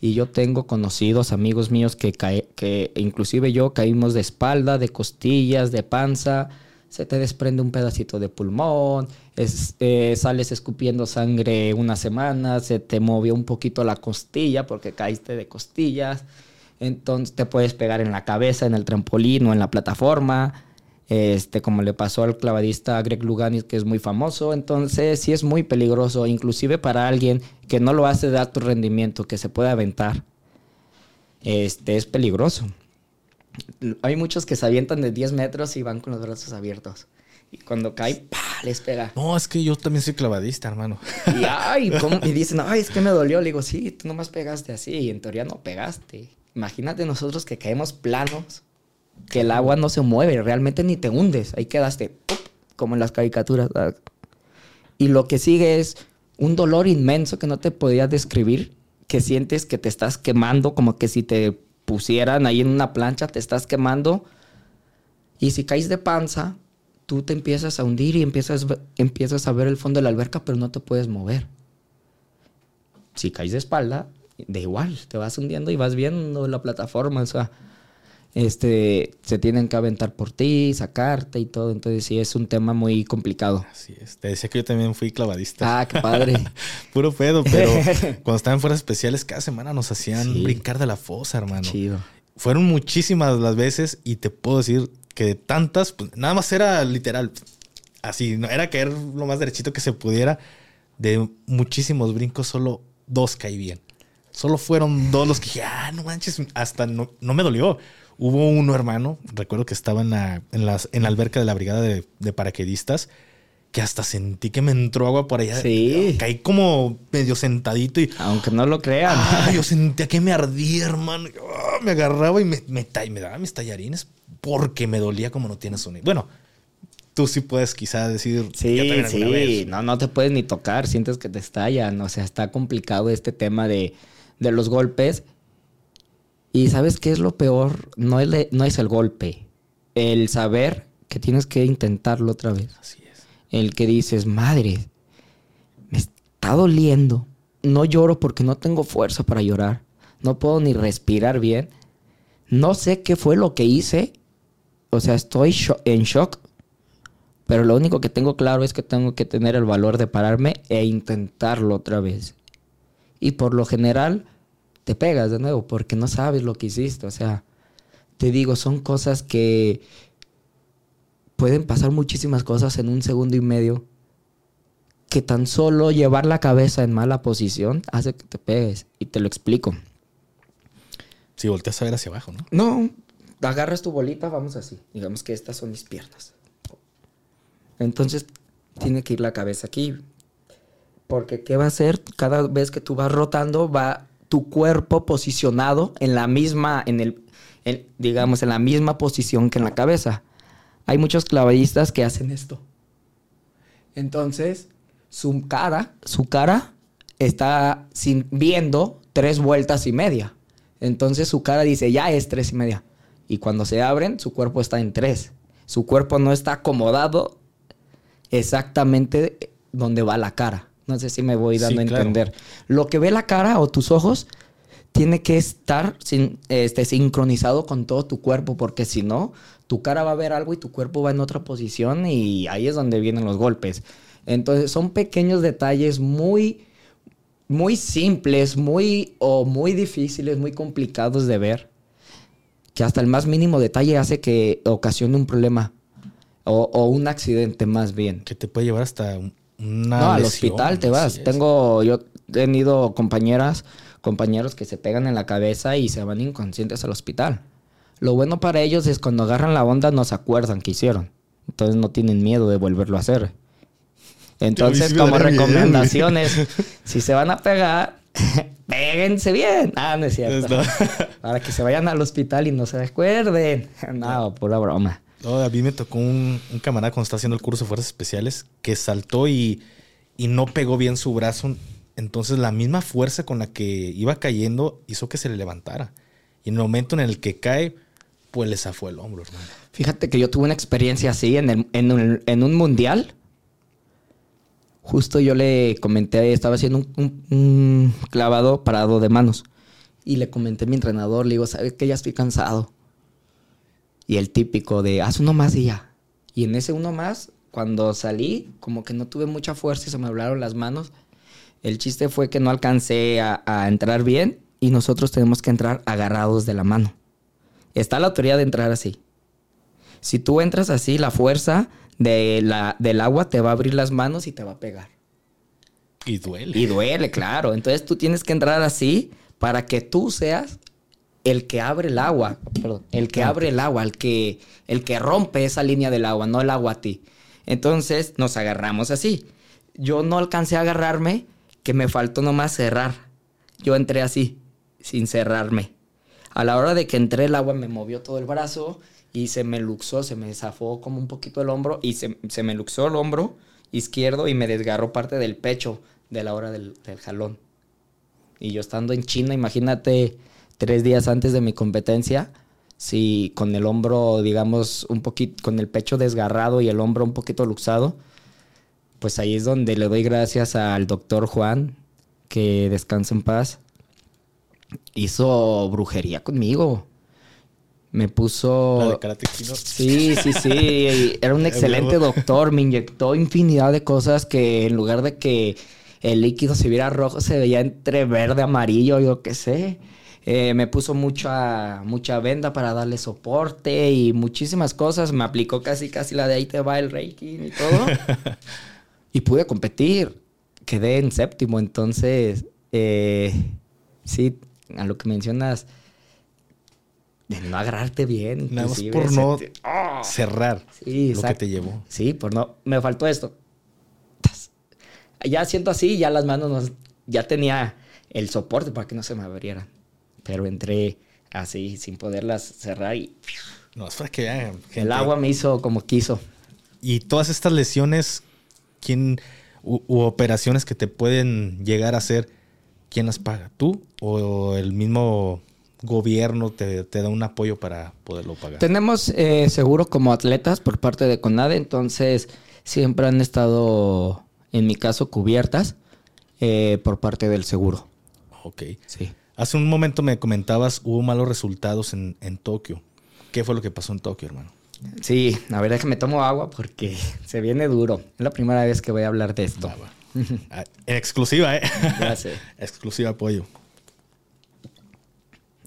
[SPEAKER 1] Y yo tengo conocidos, amigos míos que cae, que inclusive yo caímos de espalda, de costillas, de panza se te desprende un pedacito de pulmón, este, sales escupiendo sangre una semana, se te movió un poquito la costilla porque caíste de costillas, entonces te puedes pegar en la cabeza, en el trampolín o en la plataforma, este, como le pasó al clavadista Greg Luganis, que es muy famoso, entonces sí es muy peligroso, inclusive para alguien que no lo hace de alto rendimiento, que se puede aventar, este, es peligroso hay muchos que se avientan de 10 metros y van con los brazos abiertos. Y cuando cae, ¡pah! les pega.
[SPEAKER 2] No, es que yo también soy clavadista, hermano.
[SPEAKER 1] Y, ay, (laughs) y dicen, ay, es que me dolió. Le digo, sí, tú nomás pegaste así. Y en teoría no pegaste. Imagínate nosotros que caemos planos, que el agua no se mueve, realmente ni te hundes. Ahí quedaste, como en las caricaturas. Y lo que sigue es un dolor inmenso que no te podía describir, que sientes que te estás quemando, como que si te pusieran ahí en una plancha, te estás quemando. Y si caes de panza, tú te empiezas a hundir y empiezas, empiezas a ver el fondo de la alberca, pero no te puedes mover. Si caes de espalda, de igual, te vas hundiendo y vas viendo la plataforma. O sea, este, se tienen que aventar por ti, sacarte y todo. Entonces sí, es un tema muy complicado.
[SPEAKER 2] Así es. Te decía que yo también fui clavadista.
[SPEAKER 1] Ah, qué padre. (laughs)
[SPEAKER 2] Puro pedo, pero (laughs) cuando estaban en fuerzas especiales, cada semana nos hacían brincar de la fosa, hermano.
[SPEAKER 1] Chido.
[SPEAKER 2] Fueron muchísimas las veces y te puedo decir que de tantas, pues, nada más era literal. Así, no era caer lo más derechito que se pudiera. De muchísimos brincos, solo dos caí bien. Solo fueron dos los que dije, ah, no manches, hasta no, no me dolió. Hubo uno, hermano, recuerdo que estaba en la, en las, en la alberca de la brigada de, paraquedistas, que hasta sentí que me entró agua por allá.
[SPEAKER 1] Sí.
[SPEAKER 2] Caí como medio sentadito y...
[SPEAKER 1] Aunque no lo crean.
[SPEAKER 2] yo (laughs) sentía que me ardía, hermano. Ah, me agarraba y me, me, me, daba mis tallarines porque me dolía como no tienes un... Bueno, tú sí puedes quizá decir...
[SPEAKER 1] Sí, sí. No, no te puedes ni tocar. Sientes que te estallan. O sea, está complicado este tema de, de los golpes. Y sabes qué es lo peor? No es, no es el golpe, el saber que tienes que intentarlo otra vez.
[SPEAKER 2] Así es.
[SPEAKER 1] El que dices, madre, me está doliendo. No lloro porque no tengo fuerza para llorar. No puedo ni respirar bien. No sé qué fue lo que hice. O sea, estoy en shock. Pero lo único que tengo claro es que tengo que tener el valor de pararme e intentarlo otra vez. Y por lo general, te pegas de nuevo porque no sabes lo que hiciste. O sea, te digo, son cosas que pueden pasar muchísimas cosas en un segundo y medio que tan solo llevar la cabeza en mala posición hace que te pegues. Y te lo explico.
[SPEAKER 2] Si volteas a ver hacia abajo, ¿no?
[SPEAKER 1] No, agarras tu bolita, vamos así. Digamos que estas son mis piernas. Entonces tiene que ir la cabeza aquí. Porque ¿qué va a hacer? Cada vez que tú vas rotando, va tu cuerpo posicionado en la misma, en el, en- digamos, en la misma posición que en la cabeza. Hay muchos clavadistas que hacen esto. Entonces, su cara, su cara está sin, viendo tres vueltas y media. Entonces su cara dice, ya es tres y media. Y cuando se abren, su cuerpo está en tres. Su cuerpo no está acomodado exactamente donde va la cara. No sé si me voy
[SPEAKER 2] Sí,
[SPEAKER 1] dando a entender. Lo que ve la cara o tus ojos tiene que estar sin- este, sincronizado con todo tu cuerpo, porque si no, tu cara va a ver algo y tu cuerpo va en otra posición y ahí es donde vienen los golpes. Entonces son pequeños detalles muy, muy simples, muy o muy difíciles, muy complicados de ver, que hasta el más mínimo detalle hace que ocasione un problema o, o un accidente más bien.
[SPEAKER 2] Que te puede llevar hasta un- una
[SPEAKER 1] No, al hospital te vas. Tengo, yo he tenido compañeras, compañeros que se pegan en la cabeza y se van inconscientes al hospital. Lo bueno para ellos es cuando agarran la onda no se acuerdan que hicieron. Entonces no tienen miedo de volverlo a hacer. Entonces, como recomendaciones, si se van a pegar, (laughs) péguense bien. Ah, no es cierto.
[SPEAKER 2] No.
[SPEAKER 1] Para que se vayan al hospital y no se recuerden. (laughs) No, pura broma.
[SPEAKER 2] A mí me tocó un, un camarada cuando estaba haciendo el curso de fuerzas especiales que saltó y, no pegó bien su brazo. Entonces la misma fuerza con la que iba cayendo hizo que se le levantara. Y en el momento en el que cae, pues le zafó el hombro, hermano.
[SPEAKER 1] Fíjate que yo tuve una experiencia así en, un, mundial. Justo yo le comenté, estaba haciendo un, un- clavado parado de manos. Y le comenté a mi entrenador, le digo, ¿sabes qué? Ya estoy cansado. Y el típico de, haz uno más y ya. Y en ese uno más, cuando salí, como que no tuve mucha fuerza y se me hablaron las manos. El chiste fue que no alcancé a, a entrar bien y nosotros tenemos que entrar agarrados de la mano. Está la teoría de entrar así. Si tú entras así, la fuerza de la, del agua te va a abrir las manos y te va a pegar.
[SPEAKER 2] Y duele.
[SPEAKER 1] Y duele, claro. Entonces tú tienes que entrar así para que tú seas el que abre el agua, perdón, el que abre el agua, el que, el que rompe esa línea del agua, no el agua a ti. Entonces nos agarramos así. Yo no alcancé a agarrarme, que me faltó nomás cerrar. Yo entré así, sin cerrarme. A la hora de que entré, el agua me movió todo el brazo y se me luxó, se me zafó como un poquito el hombro y se, se me luxó el hombro izquierdo y me desgarró parte del pecho de la hora del, del jalón. Y yo estando en China, imagínate, tres días antes de mi competencia, si con el hombro, digamos, un poquito, con el pecho desgarrado y el hombro un poquito luxado, pues ahí es donde le doy gracias al doctor Juan, que descansa en paz. Hizo brujería conmigo. Me puso...
[SPEAKER 2] La de.
[SPEAKER 1] Sí, sí, sí. Era un (laughs) excelente doctor. Me inyectó infinidad de cosas que en lugar de que el líquido se viera rojo, se veía entre verde, amarillo, yo qué sé. Eh, me puso mucha, mucha venda para darle soporte y muchísimas cosas. Me aplicó casi, casi la de ahí te va el reiki y todo. (laughs) y pude competir. Quedé en séptimo, entonces, eh, sí, a lo que mencionas, de no agarrarte bien.
[SPEAKER 2] Nada más por no
[SPEAKER 1] te- ¡Ah!
[SPEAKER 2] cerrar
[SPEAKER 1] Sí,
[SPEAKER 2] lo que te llevó.
[SPEAKER 1] Sí, por no. Me faltó esto. Ya siento así, ya las manos no- ya tenía el soporte para que no se me abrieran. Pero entré así, sin poderlas cerrar y
[SPEAKER 2] No, es que
[SPEAKER 1] el agua me hizo como quiso.
[SPEAKER 2] Y todas estas lesiones, ¿quién u, u operaciones que te pueden llegar a hacer, quién las paga? ¿Tú o el mismo gobierno te, te da un apoyo para poderlo pagar?
[SPEAKER 1] Tenemos eh, seguro como atletas por parte de CONADE, entonces siempre han estado, en mi caso, cubiertas eh, por parte del seguro.
[SPEAKER 2] Ok.
[SPEAKER 1] Sí.
[SPEAKER 2] Hace un momento me comentabas, hubo malos resultados en, en Tokio. ¿Qué fue lo que pasó en Tokio, hermano?
[SPEAKER 1] Sí, a ver, déjame tomo agua porque (laughs) se viene duro. Es la primera vez que voy a hablar de esto.
[SPEAKER 2] Ah, exclusiva, ¿eh? (laughs)
[SPEAKER 1] Sé. (laughs)
[SPEAKER 2] exclusiva apoyo.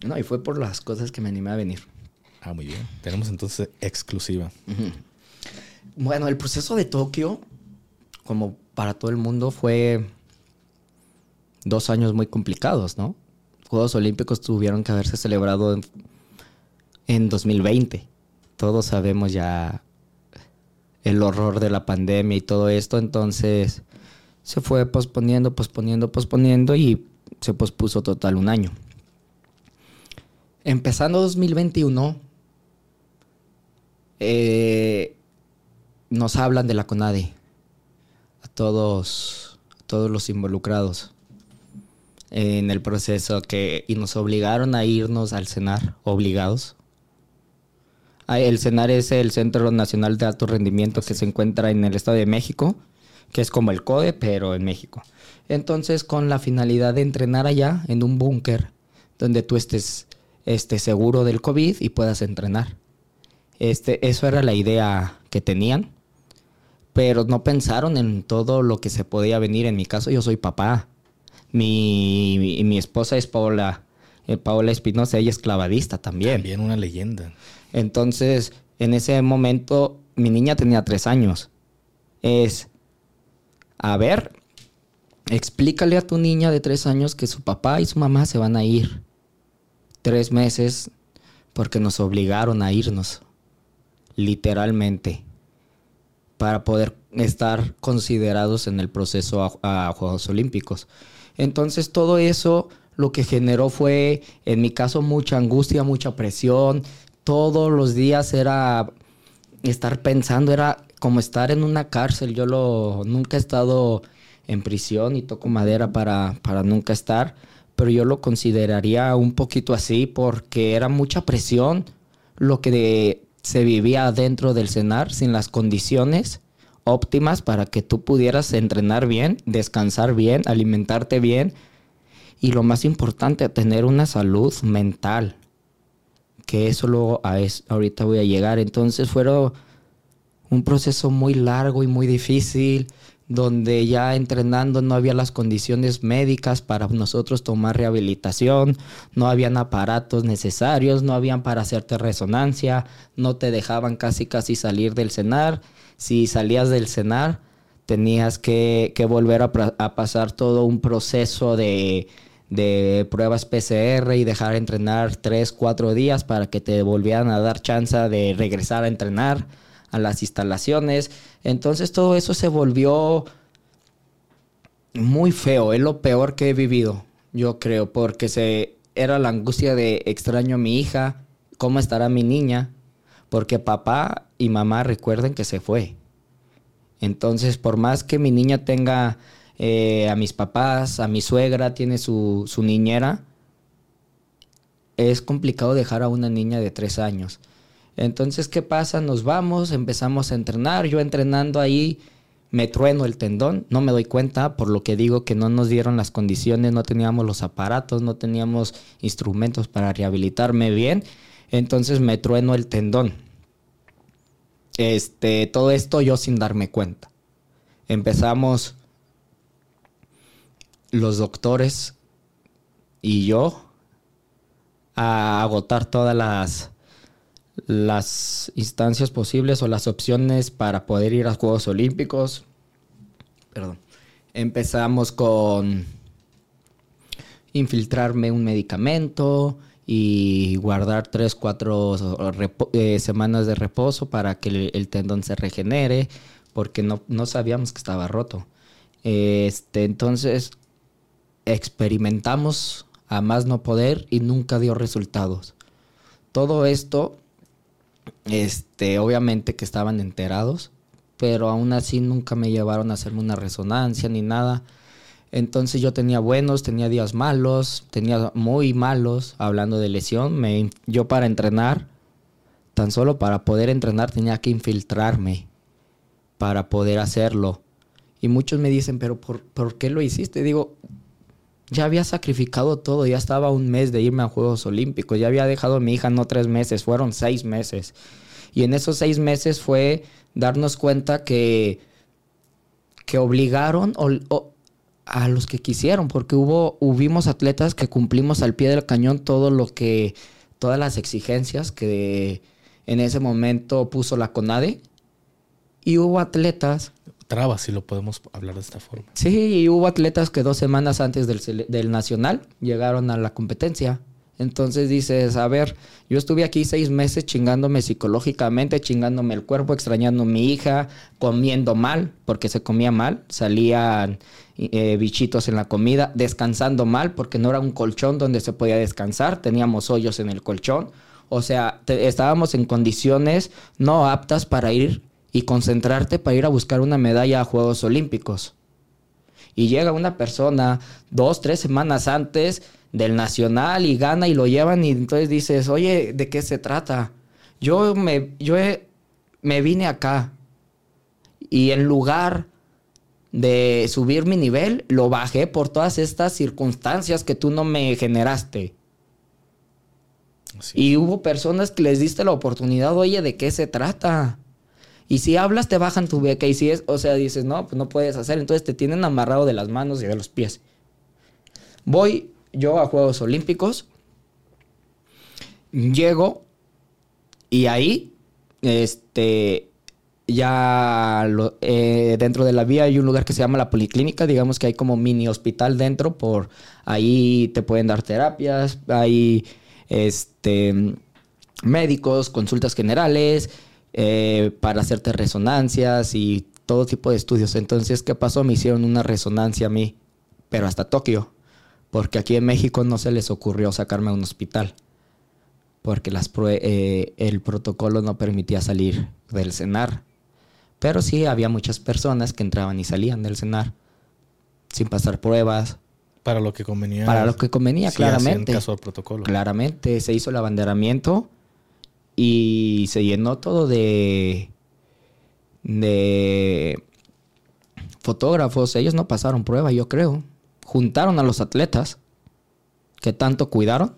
[SPEAKER 1] No, y fue por las cosas que me animé a venir.
[SPEAKER 2] Ah, muy bien. Tenemos entonces exclusiva.
[SPEAKER 1] Bueno, el proceso de Tokio como para todo el mundo, fue dos años muy complicados, ¿no? Juegos Olímpicos tuvieron que haberse celebrado en, en 2020. Todos sabemos ya el horror de la pandemia y todo esto, entonces se fue posponiendo, posponiendo, posponiendo y se pospuso total un año. Empezando 2021, eh, nos hablan de la CONADE a todos, a todos los involucrados en el proceso que, y nos obligaron a irnos al CENAR, obligados. Ah, el CENAR es el Centro Nacional de Alto Rendimiento que se encuentra en el Estado de México, que es como el CODE, pero en México. Entonces, con la finalidad de entrenar allá, en un búnker, donde tú estés, estés seguro del COVID y puedas entrenar. Este, eso era la idea que tenían, pero no pensaron en todo lo que se podía venir. En mi caso, yo soy papá. Mi, mi, esposa es Paola, eh, Paola Espinosa, ella es clavadista también.
[SPEAKER 2] También una leyenda.
[SPEAKER 1] Entonces, en ese momento, mi niña tenía tres años. Es, a ver, explícale a tu niña de tres años que su papá y su mamá se van a ir tres meses porque nos obligaron a irnos, literalmente, para poder estar considerados en el proceso a Juegos Olímpicos. Entonces todo eso lo que generó fue, en mi caso, mucha angustia, mucha presión. Todos los días era estar pensando, era como estar en una cárcel. Yo lo, nunca he estado en prisión y toco madera para, para nunca estar, pero yo lo consideraría un poquito así porque era mucha presión lo que se vivía dentro del cenar sin las condiciones óptimas para que tú pudieras entrenar bien, descansar bien, alimentarte bien y lo más importante, tener una salud mental. Que eso luego a eso, ahorita voy a llegar. Entonces fueron un proceso muy largo y muy difícil, donde ya entrenando no había las condiciones médicas para nosotros tomar rehabilitación, no habían aparatos necesarios, no habían para hacerte resonancia, no te dejaban casi casi salir del cenar si salías del cenar, tenías que, volver a, pasar todo un proceso de, pruebas PCR y dejar entrenar tres, cuatro días para que te volvieran a dar chance de regresar a entrenar a las instalaciones. Entonces todo eso se volvió muy feo, es lo peor que he vivido, yo creo, porque se era la angustia de extraño a mi hija, cómo estará mi niña, porque papá y mamá recuerden que se fue. Entonces, por más que mi niña tenga eh, a mis papás, a mi suegra, tiene su, su niñera, es complicado dejar a una niña de tres años. Entonces, ¿qué pasa? Nos vamos, empezamos a entrenar. Yo entrenando ahí me trueno el tendón, no me doy cuenta, por lo que digo que no nos dieron las condiciones, no teníamos los aparatos, no teníamos instrumentos para rehabilitarme bien. Entonces me trueno el tendón. Este, todo esto yo sin darme cuenta. Empezamos los doctores y yo a agotar todas las, las instancias posibles o las opciones para poder ir a Juegos Olímpicos. Perdón. Empezamos con infiltrarme un medicamento, y guardar 3, 4 eh, semanas de reposo para que el, tendón se regenere, porque no, no, sabíamos que estaba roto. Este, entonces experimentamos a más no poder y nunca dio resultados. Todo esto, este, obviamente que estaban enterados, pero aún así nunca me llevaron a hacerme una resonancia ni nada entonces yo tenía buenos, tenía días malos, tenía muy malos, hablando de lesión. Me, yo para entrenar, tan solo para poder entrenar tenía que infiltrarme para poder hacerlo. Y muchos me dicen, pero ¿por, ¿por qué lo hiciste? Digo, ya había sacrificado todo, ya estaba un mes de irme a Juegos Olímpicos, ya había dejado a mi hija no tres meses, fueron seis meses. Y en esos seis meses fue darnos cuenta que, que obligaron o, a los que quisieron, porque hubo, hubimos atletas que cumplimos al pie del cañón todo lo que, todas las exigencias que en ese momento puso la CONADE. Y hubo atletas
[SPEAKER 2] trabas, si lo podemos hablar de esta forma.
[SPEAKER 1] Sí, y hubo atletas que dos semanas antes del, del nacional llegaron a la competencia. Entonces dices, a ver, yo estuve aquí seis meses chingándome psicológicamente, chingándome el cuerpo, extrañando a mi hija, comiendo mal, porque se comía mal, salían eh, bichitos en la comida, descansando mal, porque no era un colchón donde se podía descansar, teníamos hoyos en el colchón. O sea, estábamos en condiciones no aptas para ir y concentrarte para ir a buscar una medalla a Juegos Olímpicos. Y llega una persona dos, tres semanas antes del Nacional y gana y lo llevan y entonces dices, oye, ¿de qué se trata? Yo me, yo me vine acá y en lugar de subir mi nivel, lo bajé por todas estas circunstancias que tú no me generaste. Y hubo personas que les diste la oportunidad, oye, ¿de qué se trata? Y si hablas, te bajan tu beca. Y si es, o sea, dices, no, pues no puedes hacer. Entonces te tienen amarrado de las manos y de los pies. Voy yo a Juegos Olímpicos, llego y ahí, este, ya eh, dentro de la vía hay un lugar que se llama la policlínica, digamos que hay como mini hospital dentro, por ahí te pueden dar terapias, hay este, médicos, consultas generales, eh, para hacerte resonancias y todo tipo de estudios. Entonces, ¿qué pasó? Me hicieron una resonancia a mí, pero hasta Tokio porque aquí en México no se les ocurrió sacarme a un hospital, porque las eh, el protocolo no permitía salir del cenar. Pero sí había muchas personas que entraban y salían del cenar sin pasar pruebas.
[SPEAKER 2] Para lo que convenía.
[SPEAKER 1] Para lo que convenía, claramente.
[SPEAKER 2] caso al protocolo.
[SPEAKER 1] Claramente, se hizo el abanderamiento y se llenó todo de de fotógrafos. Ellos no pasaron prueba, yo creo juntaron a los atletas que tanto cuidaron.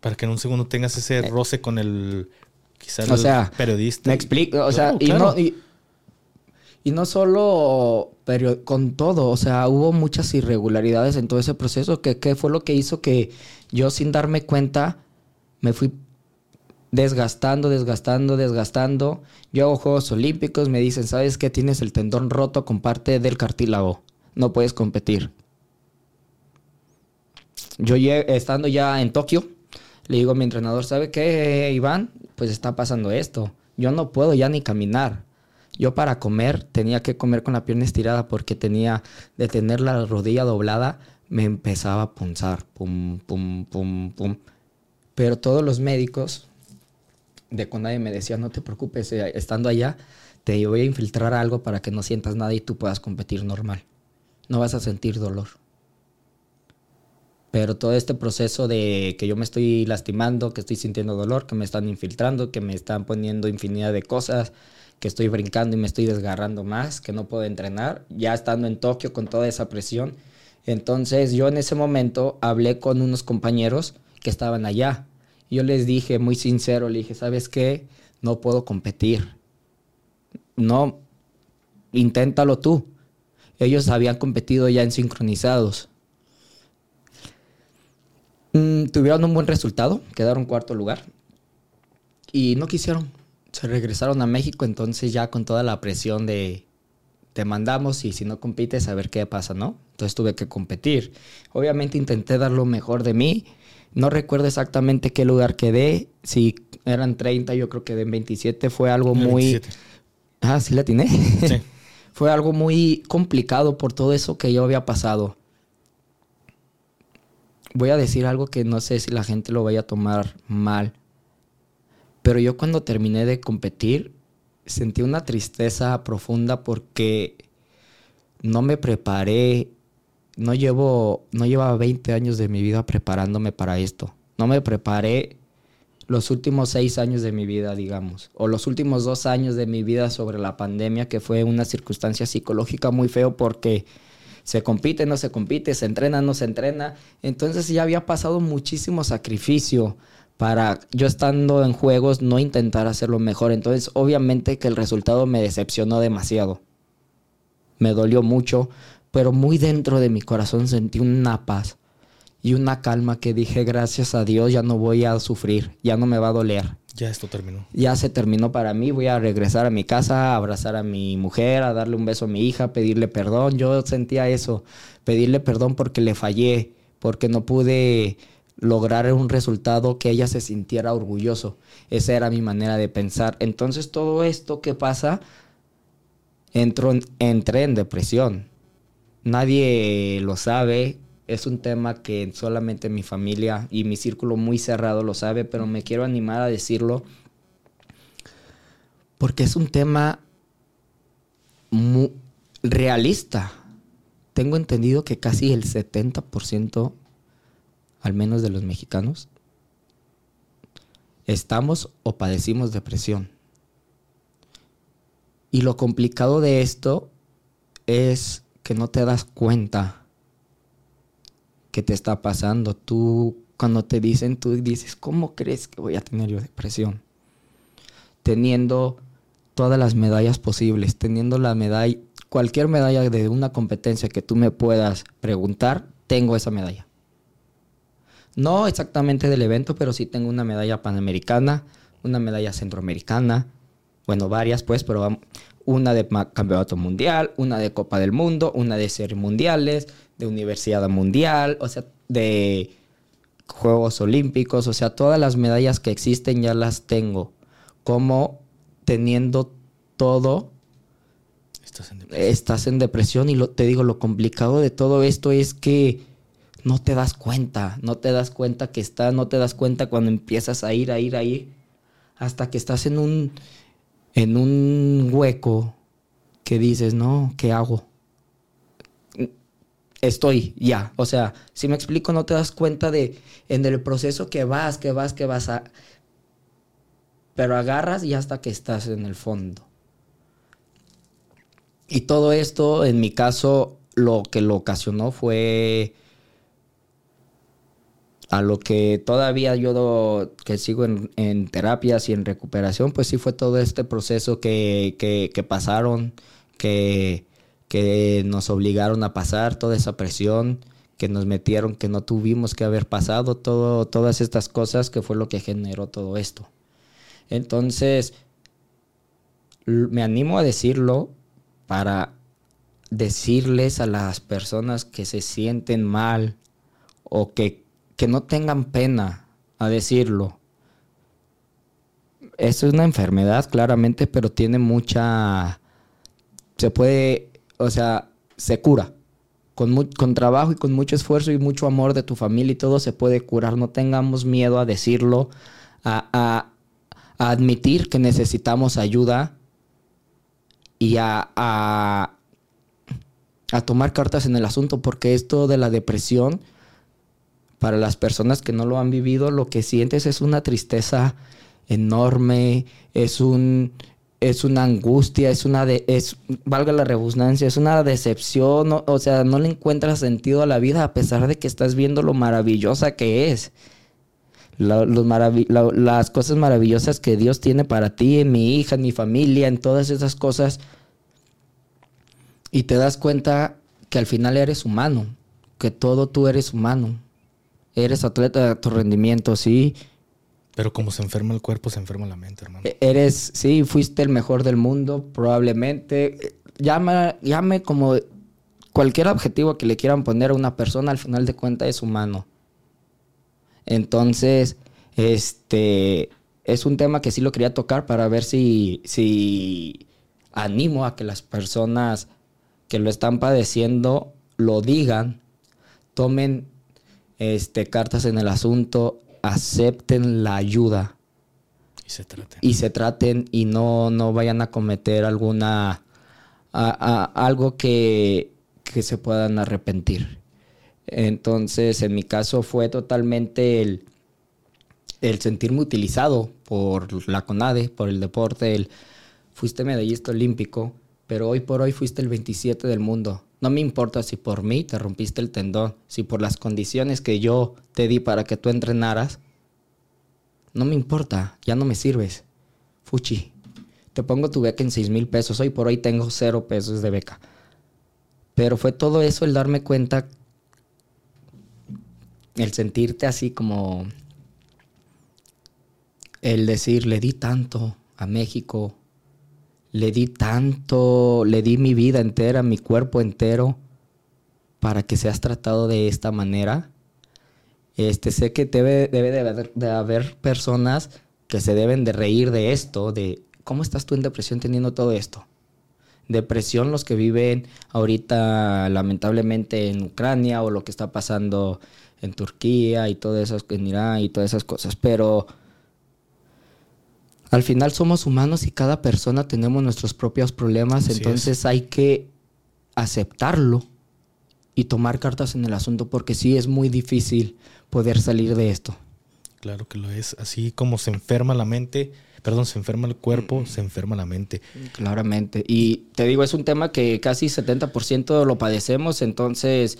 [SPEAKER 2] Para que en un segundo tengas ese eh. roce con el quizás
[SPEAKER 1] o sea,
[SPEAKER 2] periodista.
[SPEAKER 1] Me explico, o sea, y, no, y, no solo con todo, o sea, hubo muchas irregularidades en todo ese proceso que, que fue lo que hizo que yo sin darme cuenta me fui desgastando, desgastando, desgastando. Yo hago Juegos Olímpicos, me dicen, ¿sabes qué? Tienes el tendón roto con parte del cartílago no puedes competir. Yo estando ya en Tokio, le digo a mi entrenador, ¿sabe qué, Iván? Pues está pasando esto. Yo no puedo ya ni caminar. Yo para comer tenía que comer con la pierna estirada porque tenía de tener la rodilla doblada, me empezaba a punzar, pum, pum, pum, pum. Pero todos los médicos de Conade me decían, no te preocupes, eh, estando allá, te voy a infiltrar algo para que no sientas nada y tú puedas competir normal no vas a sentir dolor. Pero todo este proceso de que yo me estoy lastimando, que estoy sintiendo dolor, que me están infiltrando, que me están poniendo infinidad de cosas, que estoy brincando y me estoy desgarrando más, que no puedo entrenar, ya estando en Tokio con toda esa presión. Entonces yo en ese momento hablé con unos compañeros que estaban allá. Yo les dije muy sincero, le dije, ¿sabes qué? No puedo competir. No, inténtalo tú. Ellos habían competido ya en sincronizados. Mm, tuvieron un buen resultado, quedaron cuarto lugar. Y no quisieron. Se regresaron a México, entonces ya con toda la presión de te mandamos y si no compites a ver qué pasa, ¿no? Entonces tuve que competir. Obviamente intenté dar lo mejor de mí. No recuerdo exactamente qué lugar quedé. Si eran 30, yo creo que de 27 fue algo muy... Ah, sí la tiene. Sí. (laughs) fue algo muy complicado por todo eso que yo había pasado. Voy a decir algo que no sé si la gente lo vaya a tomar mal. Pero yo cuando terminé de competir sentí una tristeza profunda porque no me preparé, no llevo no llevaba 20 años de mi vida preparándome para esto. No me preparé los últimos seis años de mi vida, digamos, o los últimos dos años de mi vida sobre la pandemia, que fue una circunstancia psicológica muy feo porque se compite, no se compite, se entrena, no se entrena. Entonces ya había pasado muchísimo sacrificio para yo estando en juegos no intentar hacerlo mejor. Entonces obviamente que el resultado me decepcionó demasiado. Me dolió mucho, pero muy dentro de mi corazón sentí una paz y una calma que dije, gracias a Dios, ya no voy a sufrir, ya no me va a doler.
[SPEAKER 2] Ya esto terminó.
[SPEAKER 1] Ya se terminó para mí, voy a regresar a mi casa, a abrazar a mi mujer, a darle un beso a mi hija, pedirle perdón. Yo sentía eso, pedirle perdón porque le fallé, porque no pude lograr un resultado que ella se sintiera orgulloso. Esa era mi manera de pensar. Entonces todo esto que pasa, entro, entré en depresión. Nadie lo sabe, es un tema que solamente mi familia y mi círculo muy cerrado lo sabe, pero me quiero animar a decirlo porque es un tema muy realista. Tengo entendido que casi el 70%, al menos de los mexicanos, estamos o padecimos depresión. Y lo complicado de esto es que no te das cuenta qué te está pasando. Tú, cuando te dicen, tú dices, ¿cómo crees que voy a tener yo depresión? Teniendo todas las medallas posibles, teniendo la medalla, cualquier medalla de una competencia que tú me puedas preguntar, tengo esa medalla. No exactamente del evento, pero sí tengo una medalla panamericana, una medalla centroamericana, bueno, varias pues, pero una de campeonato mundial, una de Copa del Mundo, una de series mundiales, de Universidad Mundial, o sea, de Juegos Olímpicos, o sea, todas las medallas que existen ya las tengo. Como teniendo todo, estás en depresión, estás en depresión y lo, te digo, lo complicado de todo esto es que no te das cuenta, no te das cuenta que está, no te das cuenta cuando empiezas a ir, a ir, a ir, hasta que estás en un, en un hueco que dices, no, ¿qué hago? estoy ya. O sea, si me explico, no te das cuenta de en el proceso que vas, que vas, que vas a... Pero agarras y hasta que estás en el fondo. Y todo esto, en mi caso, lo que lo ocasionó fue a lo que todavía yo que sigo en, terapias y en recuperación, pues sí fue todo este proceso que, que, que pasaron, que, que nos obligaron a pasar, toda esa presión que nos metieron, que no tuvimos que haber pasado, todo, todas estas cosas que fue lo que generó todo esto. Entonces, me animo a decirlo para decirles a las personas que se sienten mal o que, que no tengan pena a decirlo. Es una enfermedad, claramente, pero tiene mucha... Se puede o sea, se cura. Con, con, trabajo y con mucho esfuerzo y mucho amor de tu familia y todo se puede curar. No tengamos miedo a decirlo, a, admitir que necesitamos ayuda y a, a, tomar cartas en el asunto, porque esto de la depresión, para las personas que no lo han vivido, lo que sientes es una tristeza enorme, es un, es una angustia, es una de, es, valga la redundancia, es una decepción, o, sea, no le encuentras sentido a la vida a pesar de que estás viendo lo maravillosa que es. los las cosas maravillosas que Dios tiene para ti, en mi hija, en mi familia, en todas esas cosas. Y te das cuenta que al final eres humano, que todo tú eres humano. Eres atleta de tu rendimiento, sí
[SPEAKER 2] pero como se enferma el cuerpo, se enferma la mente, hermano. E-,
[SPEAKER 1] eres, sí, fuiste el mejor del mundo, probablemente. Llama, llame como cualquier objetivo que le quieran poner a una persona, al final de cuentas es humano. Entonces, este, es un tema que sí lo quería tocar para ver si, si animo a que las personas que lo están padeciendo lo digan, tomen este, cartas en el asunto acepten la ayuda.
[SPEAKER 2] Y se traten.
[SPEAKER 1] Y se traten y no, no vayan a cometer alguna... algo que, que se puedan arrepentir. Entonces, en mi caso fue totalmente el, el sentirme utilizado por la CONADE, por el deporte, el fuiste medallista olímpico, pero hoy por hoy fuiste el 27 del mundo. No me importa si por mí te rompiste el tendón, si por las condiciones que yo te di para que tú entrenaras. No me importa, ya no me sirves. Fuchi, te pongo tu beca en 6 mil pesos. Hoy por hoy tengo cero pesos de beca. Pero fue todo eso el darme cuenta, el sentirte así como el decir, le di tanto a México, le di tanto, le di mi vida entera, mi cuerpo entero, para que seas tratado de esta manera. Este, sé que debe, debe de, haber, de haber personas que se deben de reír de esto, de cómo estás tú en depresión teniendo todo esto. Depresión los que viven ahorita lamentablemente en Ucrania o lo que está pasando en Turquía y todo eso, en Irán y todas esas cosas, pero al final somos humanos y cada persona tenemos nuestros propios problemas, entonces hay que aceptarlo y tomar cartas en el asunto porque sí es muy difícil poder salir de esto.
[SPEAKER 2] Claro que lo es, así como se enferma la mente, perdón, se enferma el cuerpo, se enferma la mente.
[SPEAKER 1] Claramente, y te digo, es un tema que casi 70% lo padecemos, entonces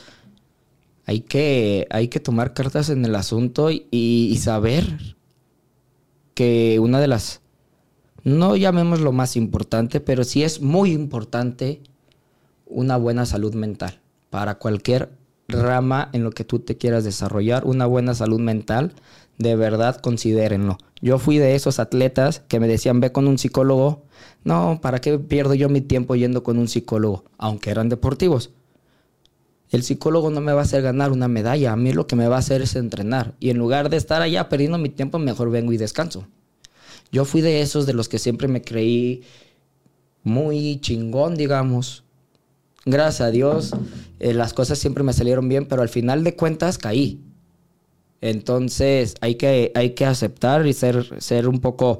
[SPEAKER 1] hay que, hay que tomar cartas en el asunto y saber que una de las no llamemos lo más importante, pero sí es muy importante una buena salud mental para cualquier rama en lo que tú te quieras desarrollar, una buena salud mental, de verdad considérenlo. Yo fui de esos atletas que me decían, ve con un psicólogo. No, ¿para qué pierdo yo mi tiempo yendo con un psicólogo? Aunque eran deportivos. El psicólogo no me va a hacer ganar una medalla, a mí lo que me va a hacer es entrenar. Y en lugar de estar allá perdiendo mi tiempo, mejor vengo y descanso. Yo fui de esos de los que siempre me creí muy chingón, digamos. Gracias a Dios, eh, las cosas siempre me salieron bien, pero al final de cuentas caí. Entonces hay que, hay que aceptar y ser, ser un, poco,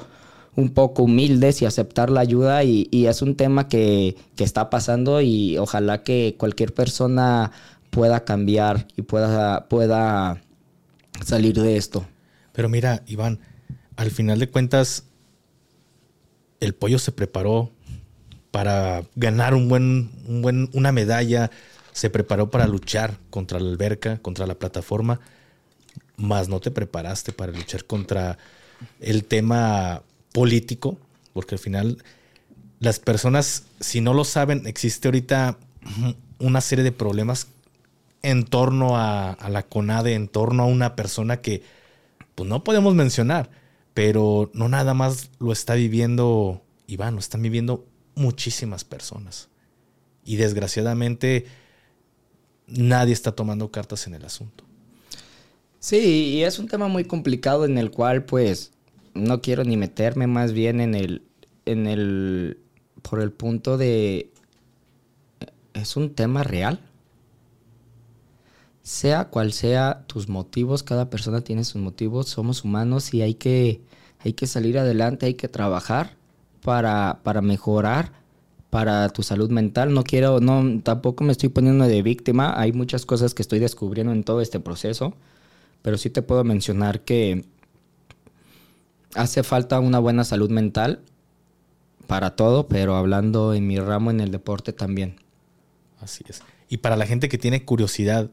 [SPEAKER 1] un poco humildes y aceptar la ayuda. Y, es un tema que, que, está pasando y ojalá que cualquier persona pueda cambiar y pueda, pueda salir de esto.
[SPEAKER 2] Pero mira, Iván, al final de cuentas, el pollo se preparó para ganar un buen, un buen, una medalla, se preparó para luchar contra la alberca, contra la plataforma, más no te preparaste para luchar contra el tema político, porque al final las personas, si no lo saben, existe ahorita una serie de problemas en torno a, a la CONADE, en torno a una persona que pues no podemos mencionar pero no nada más lo está viviendo Iván, lo están viviendo muchísimas personas. Y desgraciadamente nadie está tomando cartas en el asunto.
[SPEAKER 1] Sí, y es un tema muy complicado en el cual pues no quiero ni meterme más bien en el en el por el punto de es un tema real. Sea cual sea tus motivos, cada persona tiene sus motivos, somos humanos y hay que, hay que salir adelante, hay que trabajar para, para mejorar para tu salud mental. No quiero, no, tampoco me estoy poniendo de víctima. Hay muchas cosas que estoy descubriendo en todo este proceso. Pero sí te puedo mencionar que hace falta una buena salud mental para todo, pero hablando en mi ramo en el deporte también.
[SPEAKER 2] Así es. Y para la gente que tiene curiosidad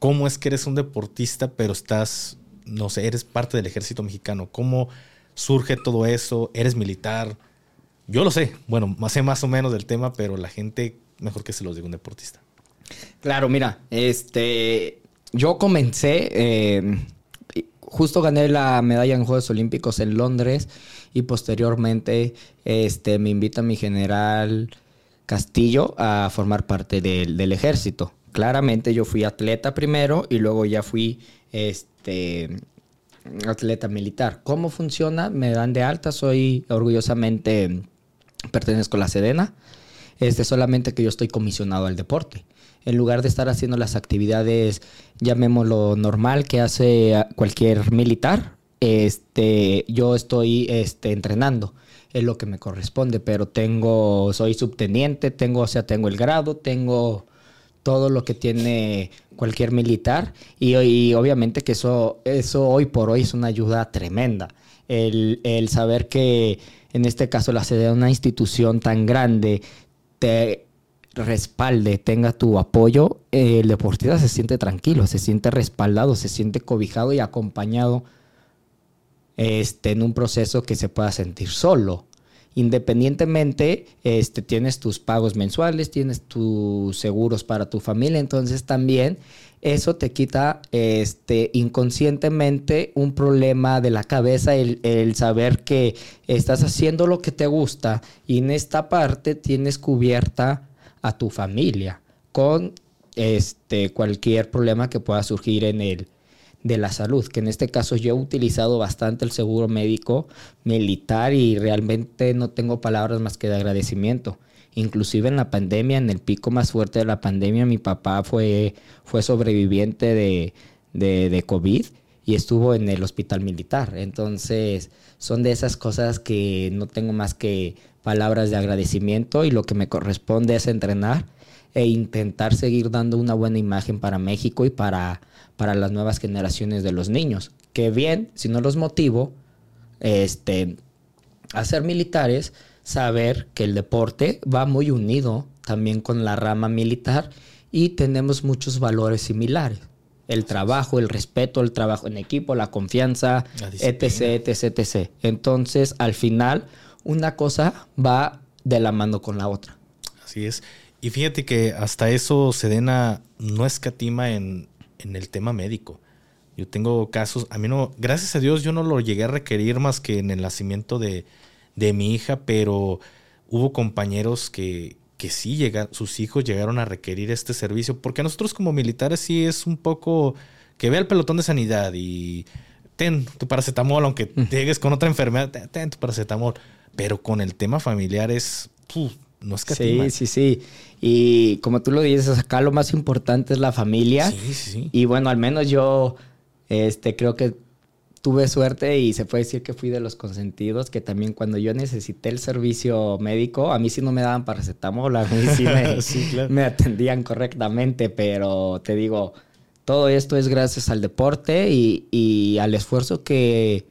[SPEAKER 2] cómo es que eres un deportista, pero estás, no sé, eres parte del ejército mexicano. ¿Cómo surge todo eso? ¿Eres militar? Yo lo sé, bueno, sé más o menos del tema, pero la gente, mejor que se los diga un deportista.
[SPEAKER 1] Claro, mira, este, yo comencé, eh, justo gané la medalla en Juegos Olímpicos en Londres y posteriormente este, me invita mi general Castillo a formar parte del ejército claramente yo fui atleta primero y luego ya fui este atleta militar. ¿Cómo funciona? Me dan de alta, soy orgullosamente pertenezco a la Sedena. Este solamente que yo estoy comisionado al deporte. En lugar de estar haciendo las actividades, llamémoslo normal que hace cualquier militar, este, yo estoy este, entrenando es lo que me corresponde, pero tengo, soy subteniente, tengo, o sea, tengo el grado, tengo todo lo que tiene cualquier militar y, obviamente que eso, eso hoy por hoy es una ayuda tremenda. El, saber que en este caso la sede de una institución tan grande te respalde, tenga tu apoyo, el deportista se siente tranquilo, se siente respaldado, se siente cobijado y acompañado este, en un proceso que se pueda sentir solo. Independientemente, este, tienes tus pagos mensuales, tienes tus seguros para tu familia, entonces también eso te quita este, inconscientemente un problema de la cabeza, el, el, saber que estás haciendo lo que te gusta y en esta parte tienes cubierta a tu familia con este, cualquier problema que pueda surgir en el de la salud, que en este caso yo he utilizado bastante el seguro médico militar y realmente no tengo palabras más que de agradecimiento. Inclusive en la pandemia, en el pico más fuerte de la pandemia, mi papá fue, fue sobreviviente de, de, COVID y estuvo en el hospital militar. Entonces, son de esas cosas que no tengo más que palabras de agradecimiento y lo que me corresponde es entrenar e intentar seguir dando una buena imagen para México y para, para las nuevas generaciones de los niños. Que bien, si no los motivo este, a ser militares, saber que el deporte va muy unido también con la rama militar y tenemos muchos valores similares. El trabajo, el respeto, el trabajo en equipo, la confianza, etc, etc, etc. Entonces, al final, una cosa va de la mano con la otra.
[SPEAKER 2] Así es. Y fíjate que hasta eso Sedena no escatima en, en el tema médico. Yo tengo casos, a mí no, gracias a Dios yo no lo llegué a requerir más que en el nacimiento de, de mi hija, pero hubo compañeros que, que sí llegaron, sus hijos llegaron a requerir este servicio, porque a nosotros como militares sí es un poco que vea el pelotón de sanidad y ten tu paracetamol, aunque llegues con otra enfermedad, ten, tu paracetamol, pero con el tema familiar es, no es que
[SPEAKER 1] Sí, sí, sí. Y como tú lo dices, acá lo más importante es la familia. Sí, sí. Y bueno, al menos yo este, creo que tuve suerte y se puede decir que fui de los consentidos, que también cuando yo necesité el servicio médico, a mí sí no me daban paracetamol, a mí sí me, (laughs) atendían correctamente, pero te digo, todo esto es gracias al deporte y, al esfuerzo que,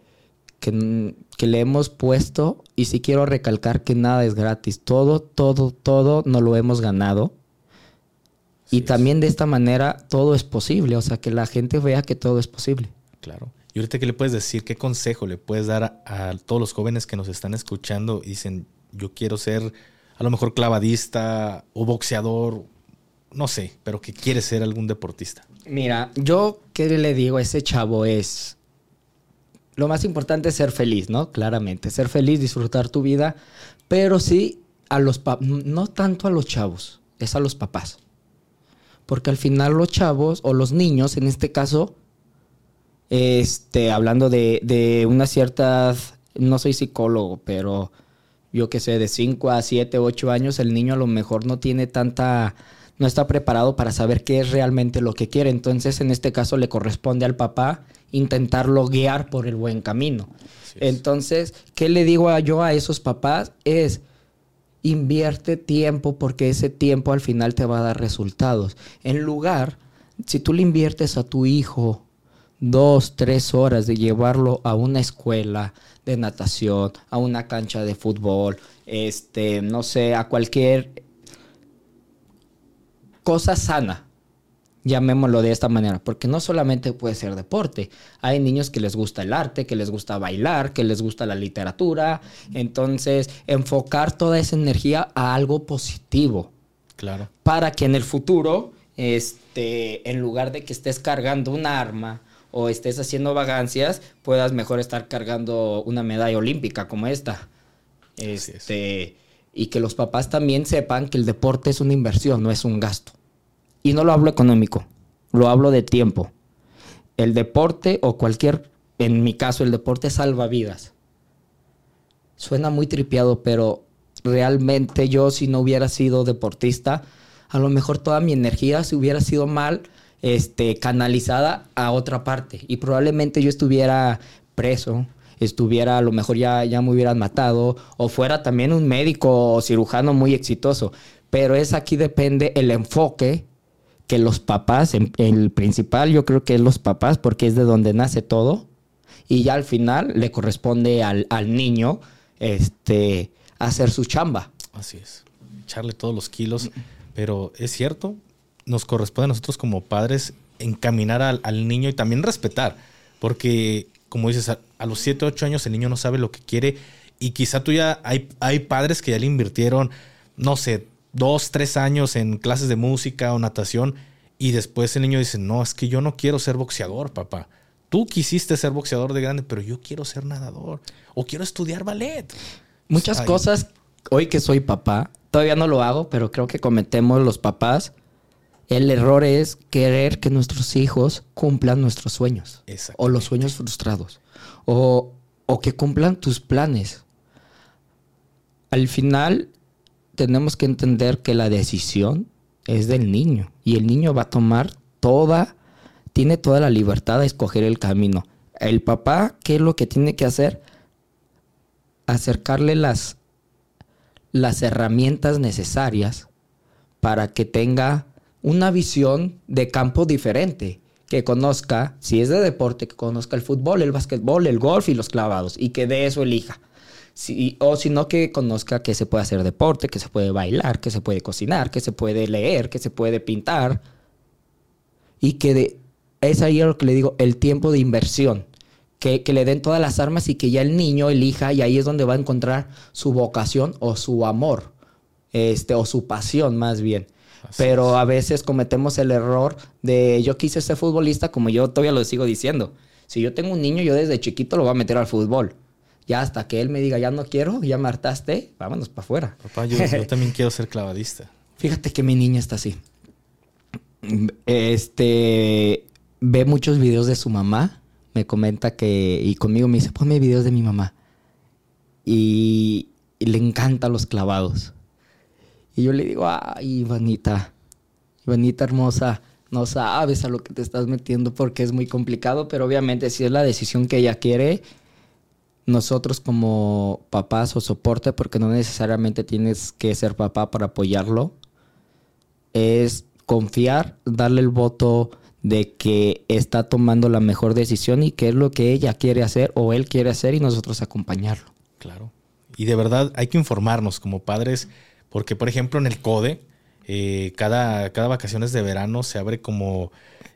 [SPEAKER 1] que, que, le hemos puesto. Y sí quiero recalcar que nada es gratis, todo, todo, todo no lo hemos ganado. y también de esta manera todo es posible, o sea, que la gente vea que todo es posible.
[SPEAKER 2] Claro. Y ahorita, ¿qué le puedes decir? ¿Qué consejo le puedes dar a, todos los jóvenes que nos están escuchando y dicen, yo quiero ser a lo mejor clavadista o boxeador, no sé, pero que quiere ser algún deportista?
[SPEAKER 1] Mira, yo qué le digo a ese chavo es, lo más importante es ser feliz, ¿no? Claramente, ser feliz, disfrutar tu vida, pero sí a los, no tanto a los chavos, es a los papás. Porque al final los chavos o los niños, en este caso, este, hablando de, una cierta, no soy psicólogo, pero yo que sé, de 5 a 7, 8 años, el niño a lo mejor no tiene tanta, no está preparado para saber qué es realmente lo que quiere. Entonces, en este caso, le corresponde al papá intentarlo guiar por el buen camino. Entonces, ¿qué le digo yo a esos papás? Es, invierte tiempo porque ese tiempo al final te va a dar resultados. En lugar, si tú le inviertes a tu hijo dos, tres horas de llevarlo a una escuela de natación, a una cancha de fútbol, este, no sé, a cualquier cosa sana, llamémoslo de esta manera, porque no solamente puede ser deporte, hay niños que les gusta el arte, que les gusta bailar, que les gusta la literatura, entonces enfocar toda esa energía a algo positivo.
[SPEAKER 2] Claro.
[SPEAKER 1] Para que en el futuro, este, en lugar de que estés cargando un arma, o estés haciendo vagancias, puedas mejor estar cargando una medalla olímpica como esta. Este, y que los papás también sepan que el deporte es una inversión, no es un gasto. Y no lo hablo económico, lo hablo de tiempo. El deporte o cualquier, en mi caso, el deporte salva vidas. Suena muy tripiado, pero realmente yo si no hubiera sido deportista, a lo mejor toda mi energía se hubiera sido mal este, canalizada a otra parte. Y probablemente yo estuviera preso, estuviera, a lo mejor ya, ya me hubieran matado, o fuera también un médico o cirujano muy exitoso. Pero es aquí depende el enfoque que los papás, el principal yo creo que es los papás, porque es de donde nace todo. Y ya al final le corresponde al, al niño este, hacer su chamba.
[SPEAKER 2] Así es, echarle todos los kilos. Pero es cierto, nos corresponde a nosotros como padres encaminar al, niño y también respetar, porque como dices, a, los 7, 8 años el niño no sabe lo que quiere Y quizá tú ya hay, hay padres que ya le invirtieron, no sé, dos, tres años en clases de música o natación y después el niño dice, no, es que yo no quiero ser boxeador, papá. Tú quisiste ser boxeador de grande, pero yo quiero ser nadador o quiero estudiar ballet.
[SPEAKER 1] Muchas cosas, hoy que soy papá, todavía no lo hago, pero creo que cometemos los papás. El error es querer que nuestros hijos cumplan nuestros sueños o los sueños frustrados o, o que cumplan tus planes. Al final tenemos que entender que la decisión es del niño y el niño va a tomar toda, tiene toda la libertad de escoger el camino. El papá, ¿qué es lo que tiene que hacer? Acercarle las, las herramientas necesarias para que tenga una visión de campo diferente, que conozca, si es de deporte, que conozca el fútbol, el básquetbol, el golf y los clavados, y que de eso elija. Si, o sino que conozca que se puede hacer deporte, que se puede bailar, que se puede cocinar, que se puede leer, que se puede pintar. Y que de, es ahí lo que le digo, el tiempo de inversión. Que, que, le den todas las armas y que ya el niño elija y ahí es donde va a encontrar su vocación o su amor, este, o su pasión más bien. Pero a veces cometemos el error de yo quise ser futbolista como yo todavía lo sigo diciendo. Si yo tengo un niño, yo desde chiquito lo voy a meter al fútbol. Ya hasta que él me diga, ya no quiero, ya me hartaste, vámonos para afuera.
[SPEAKER 2] Papá, yo, (laughs) también quiero ser clavadista.
[SPEAKER 1] Fíjate que mi niña está así. Este ve muchos videos de su mamá. Me comenta que, y conmigo me dice, ponme videos de mi mamá. Y, y le encantan los clavados. Y yo le digo, ay, Ivanita, Ivanita hermosa, no sabes a lo que te estás metiendo porque es muy complicado, pero obviamente si es la decisión que ella quiere, nosotros como papás o soporte, porque no necesariamente tienes que ser papá para apoyarlo, es confiar, darle el voto de que está tomando la mejor decisión y que es lo que ella quiere hacer o él quiere hacer y nosotros acompañarlo.
[SPEAKER 2] Claro. Y de verdad hay que informarnos como padres, porque por ejemplo en el CODE, eh, cada, cada vacaciones de verano se abre como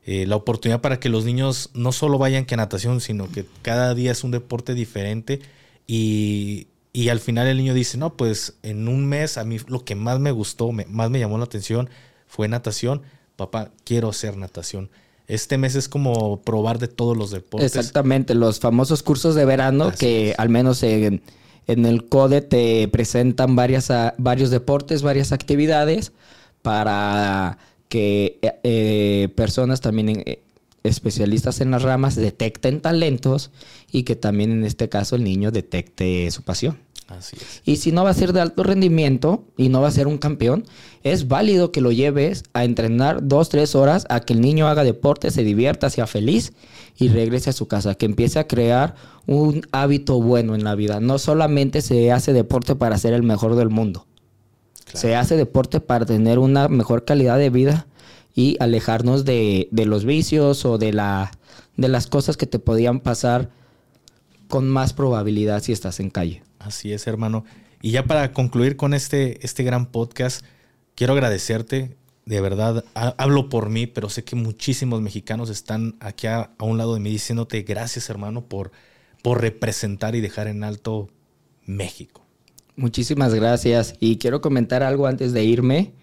[SPEAKER 2] eh, la oportunidad para que los niños no solo vayan que a natación, sino que cada día es un deporte diferente y, y, al final el niño dice, no, pues en un mes a mí lo que más me gustó, más me llamó la atención fue natación. Papá, quiero hacer natación. Este mes es como probar de todos los deportes.
[SPEAKER 1] Exactamente, los famosos cursos de verano que al menos en, en, el CODE te presentan varias, varios deportes, varias actividades para que eh, eh, personas también eh, especialistas en las ramas detecten talentos y que también en este caso el niño detecte su pasión.
[SPEAKER 2] Así es.
[SPEAKER 1] Y si no va a ser de alto rendimiento y no va a ser un campeón, es válido que lo lleves a entrenar dos, tres horas a que el niño haga deporte, se divierta, sea feliz y regrese a su casa, que empiece a crear un hábito bueno en la vida. No solamente se hace deporte para ser el mejor del mundo. Se hace deporte para tener una mejor calidad de vida y alejarnos de, los vicios o de, la, de las cosas que te podían pasar con más probabilidad si estás en calle.
[SPEAKER 2] Así es, hermano. Y ya para concluir con este, este gran podcast, quiero agradecerte. De verdad, hablo por mí, pero sé que muchísimos mexicanos están aquí a, un lado de mí diciéndote gracias, hermano, por, por representar y dejar en alto México.
[SPEAKER 1] Muchísimas gracias. Y quiero comentar algo antes de irme.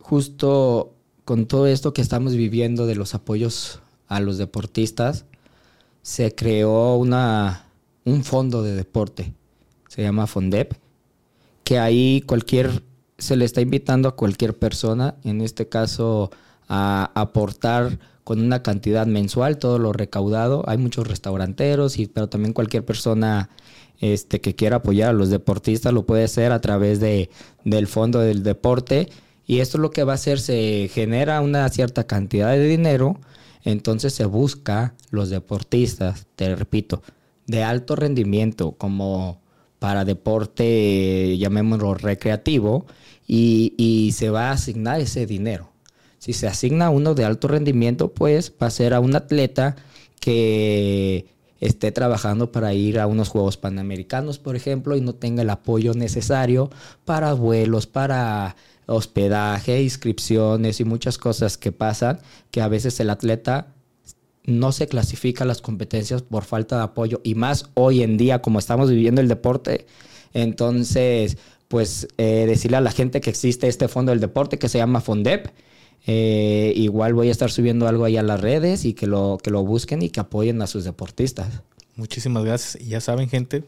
[SPEAKER 1] Justo con todo esto que estamos viviendo de los apoyos a los deportistas, se creó una, un fondo de deporte. Se llama Fondep. Que ahí cualquier, se le está invitando a cualquier persona, en este caso, a aportar con una cantidad mensual todo lo recaudado. Hay muchos restauranteros, y, pero también cualquier persona este, que quiera apoyar a los deportistas lo puede hacer a través de, del fondo del deporte. Y esto lo que va a hacer, se genera una cierta cantidad de dinero, entonces se busca los deportistas, te repito, de alto rendimiento como para deporte, llamémoslo recreativo, y, se va a asignar ese dinero. Si se asigna uno de alto rendimiento, pues va a ser a un atleta que esté trabajando para ir a unos Juegos Panamericanos, por ejemplo, y no tenga el apoyo necesario para vuelos, para hospedaje, inscripciones y muchas cosas que pasan que a veces el atleta no se clasifica las competencias por falta de apoyo y más hoy en día como estamos viviendo el deporte. Entonces, pues eh, decirle a la gente que existe este fondo del deporte que se llama Fondep. Eh, igual voy a estar subiendo algo ahí a las redes y que lo, que lo busquen y que apoyen a sus deportistas.
[SPEAKER 2] Muchísimas gracias. Ya saben, gente,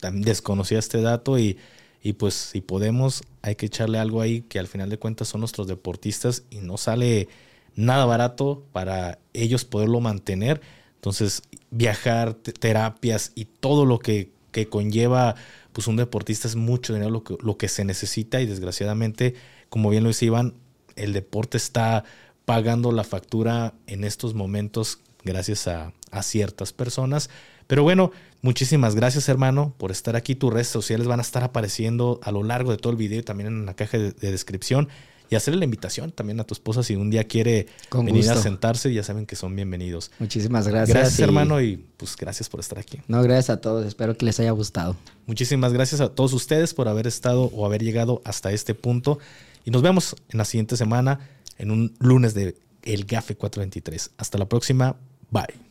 [SPEAKER 2] también desconocía este dato y, y pues si podemos, hay que echarle algo ahí que al final de cuentas son nuestros deportistas y no sale nada barato para ellos poderlo mantener. Entonces, viajar, terapias y todo lo que, que, conlleva pues un deportista es mucho dinero lo que, lo que se necesita y desgraciadamente, como bien lo dice Iván, el deporte está pagando la factura en estos momentos gracias a, ciertas personas. Pero bueno, muchísimas gracias hermano por estar aquí. Tus redes sociales van a estar apareciendo a lo largo de todo el video y también en la caja de descripción y hacerle la invitación también a tu esposa si un día quiere venir a sentarse, ya saben que son bienvenidos.
[SPEAKER 1] Muchísimas gracias.
[SPEAKER 2] Gracias, hermano, y pues gracias por estar aquí.
[SPEAKER 1] No, gracias a todos, espero que les haya gustado.
[SPEAKER 2] Muchísimas gracias a todos ustedes por haber estado o haber llegado hasta este punto y nos vemos en la siguiente semana en un lunes de El Gafe 423. Hasta la próxima. Bye.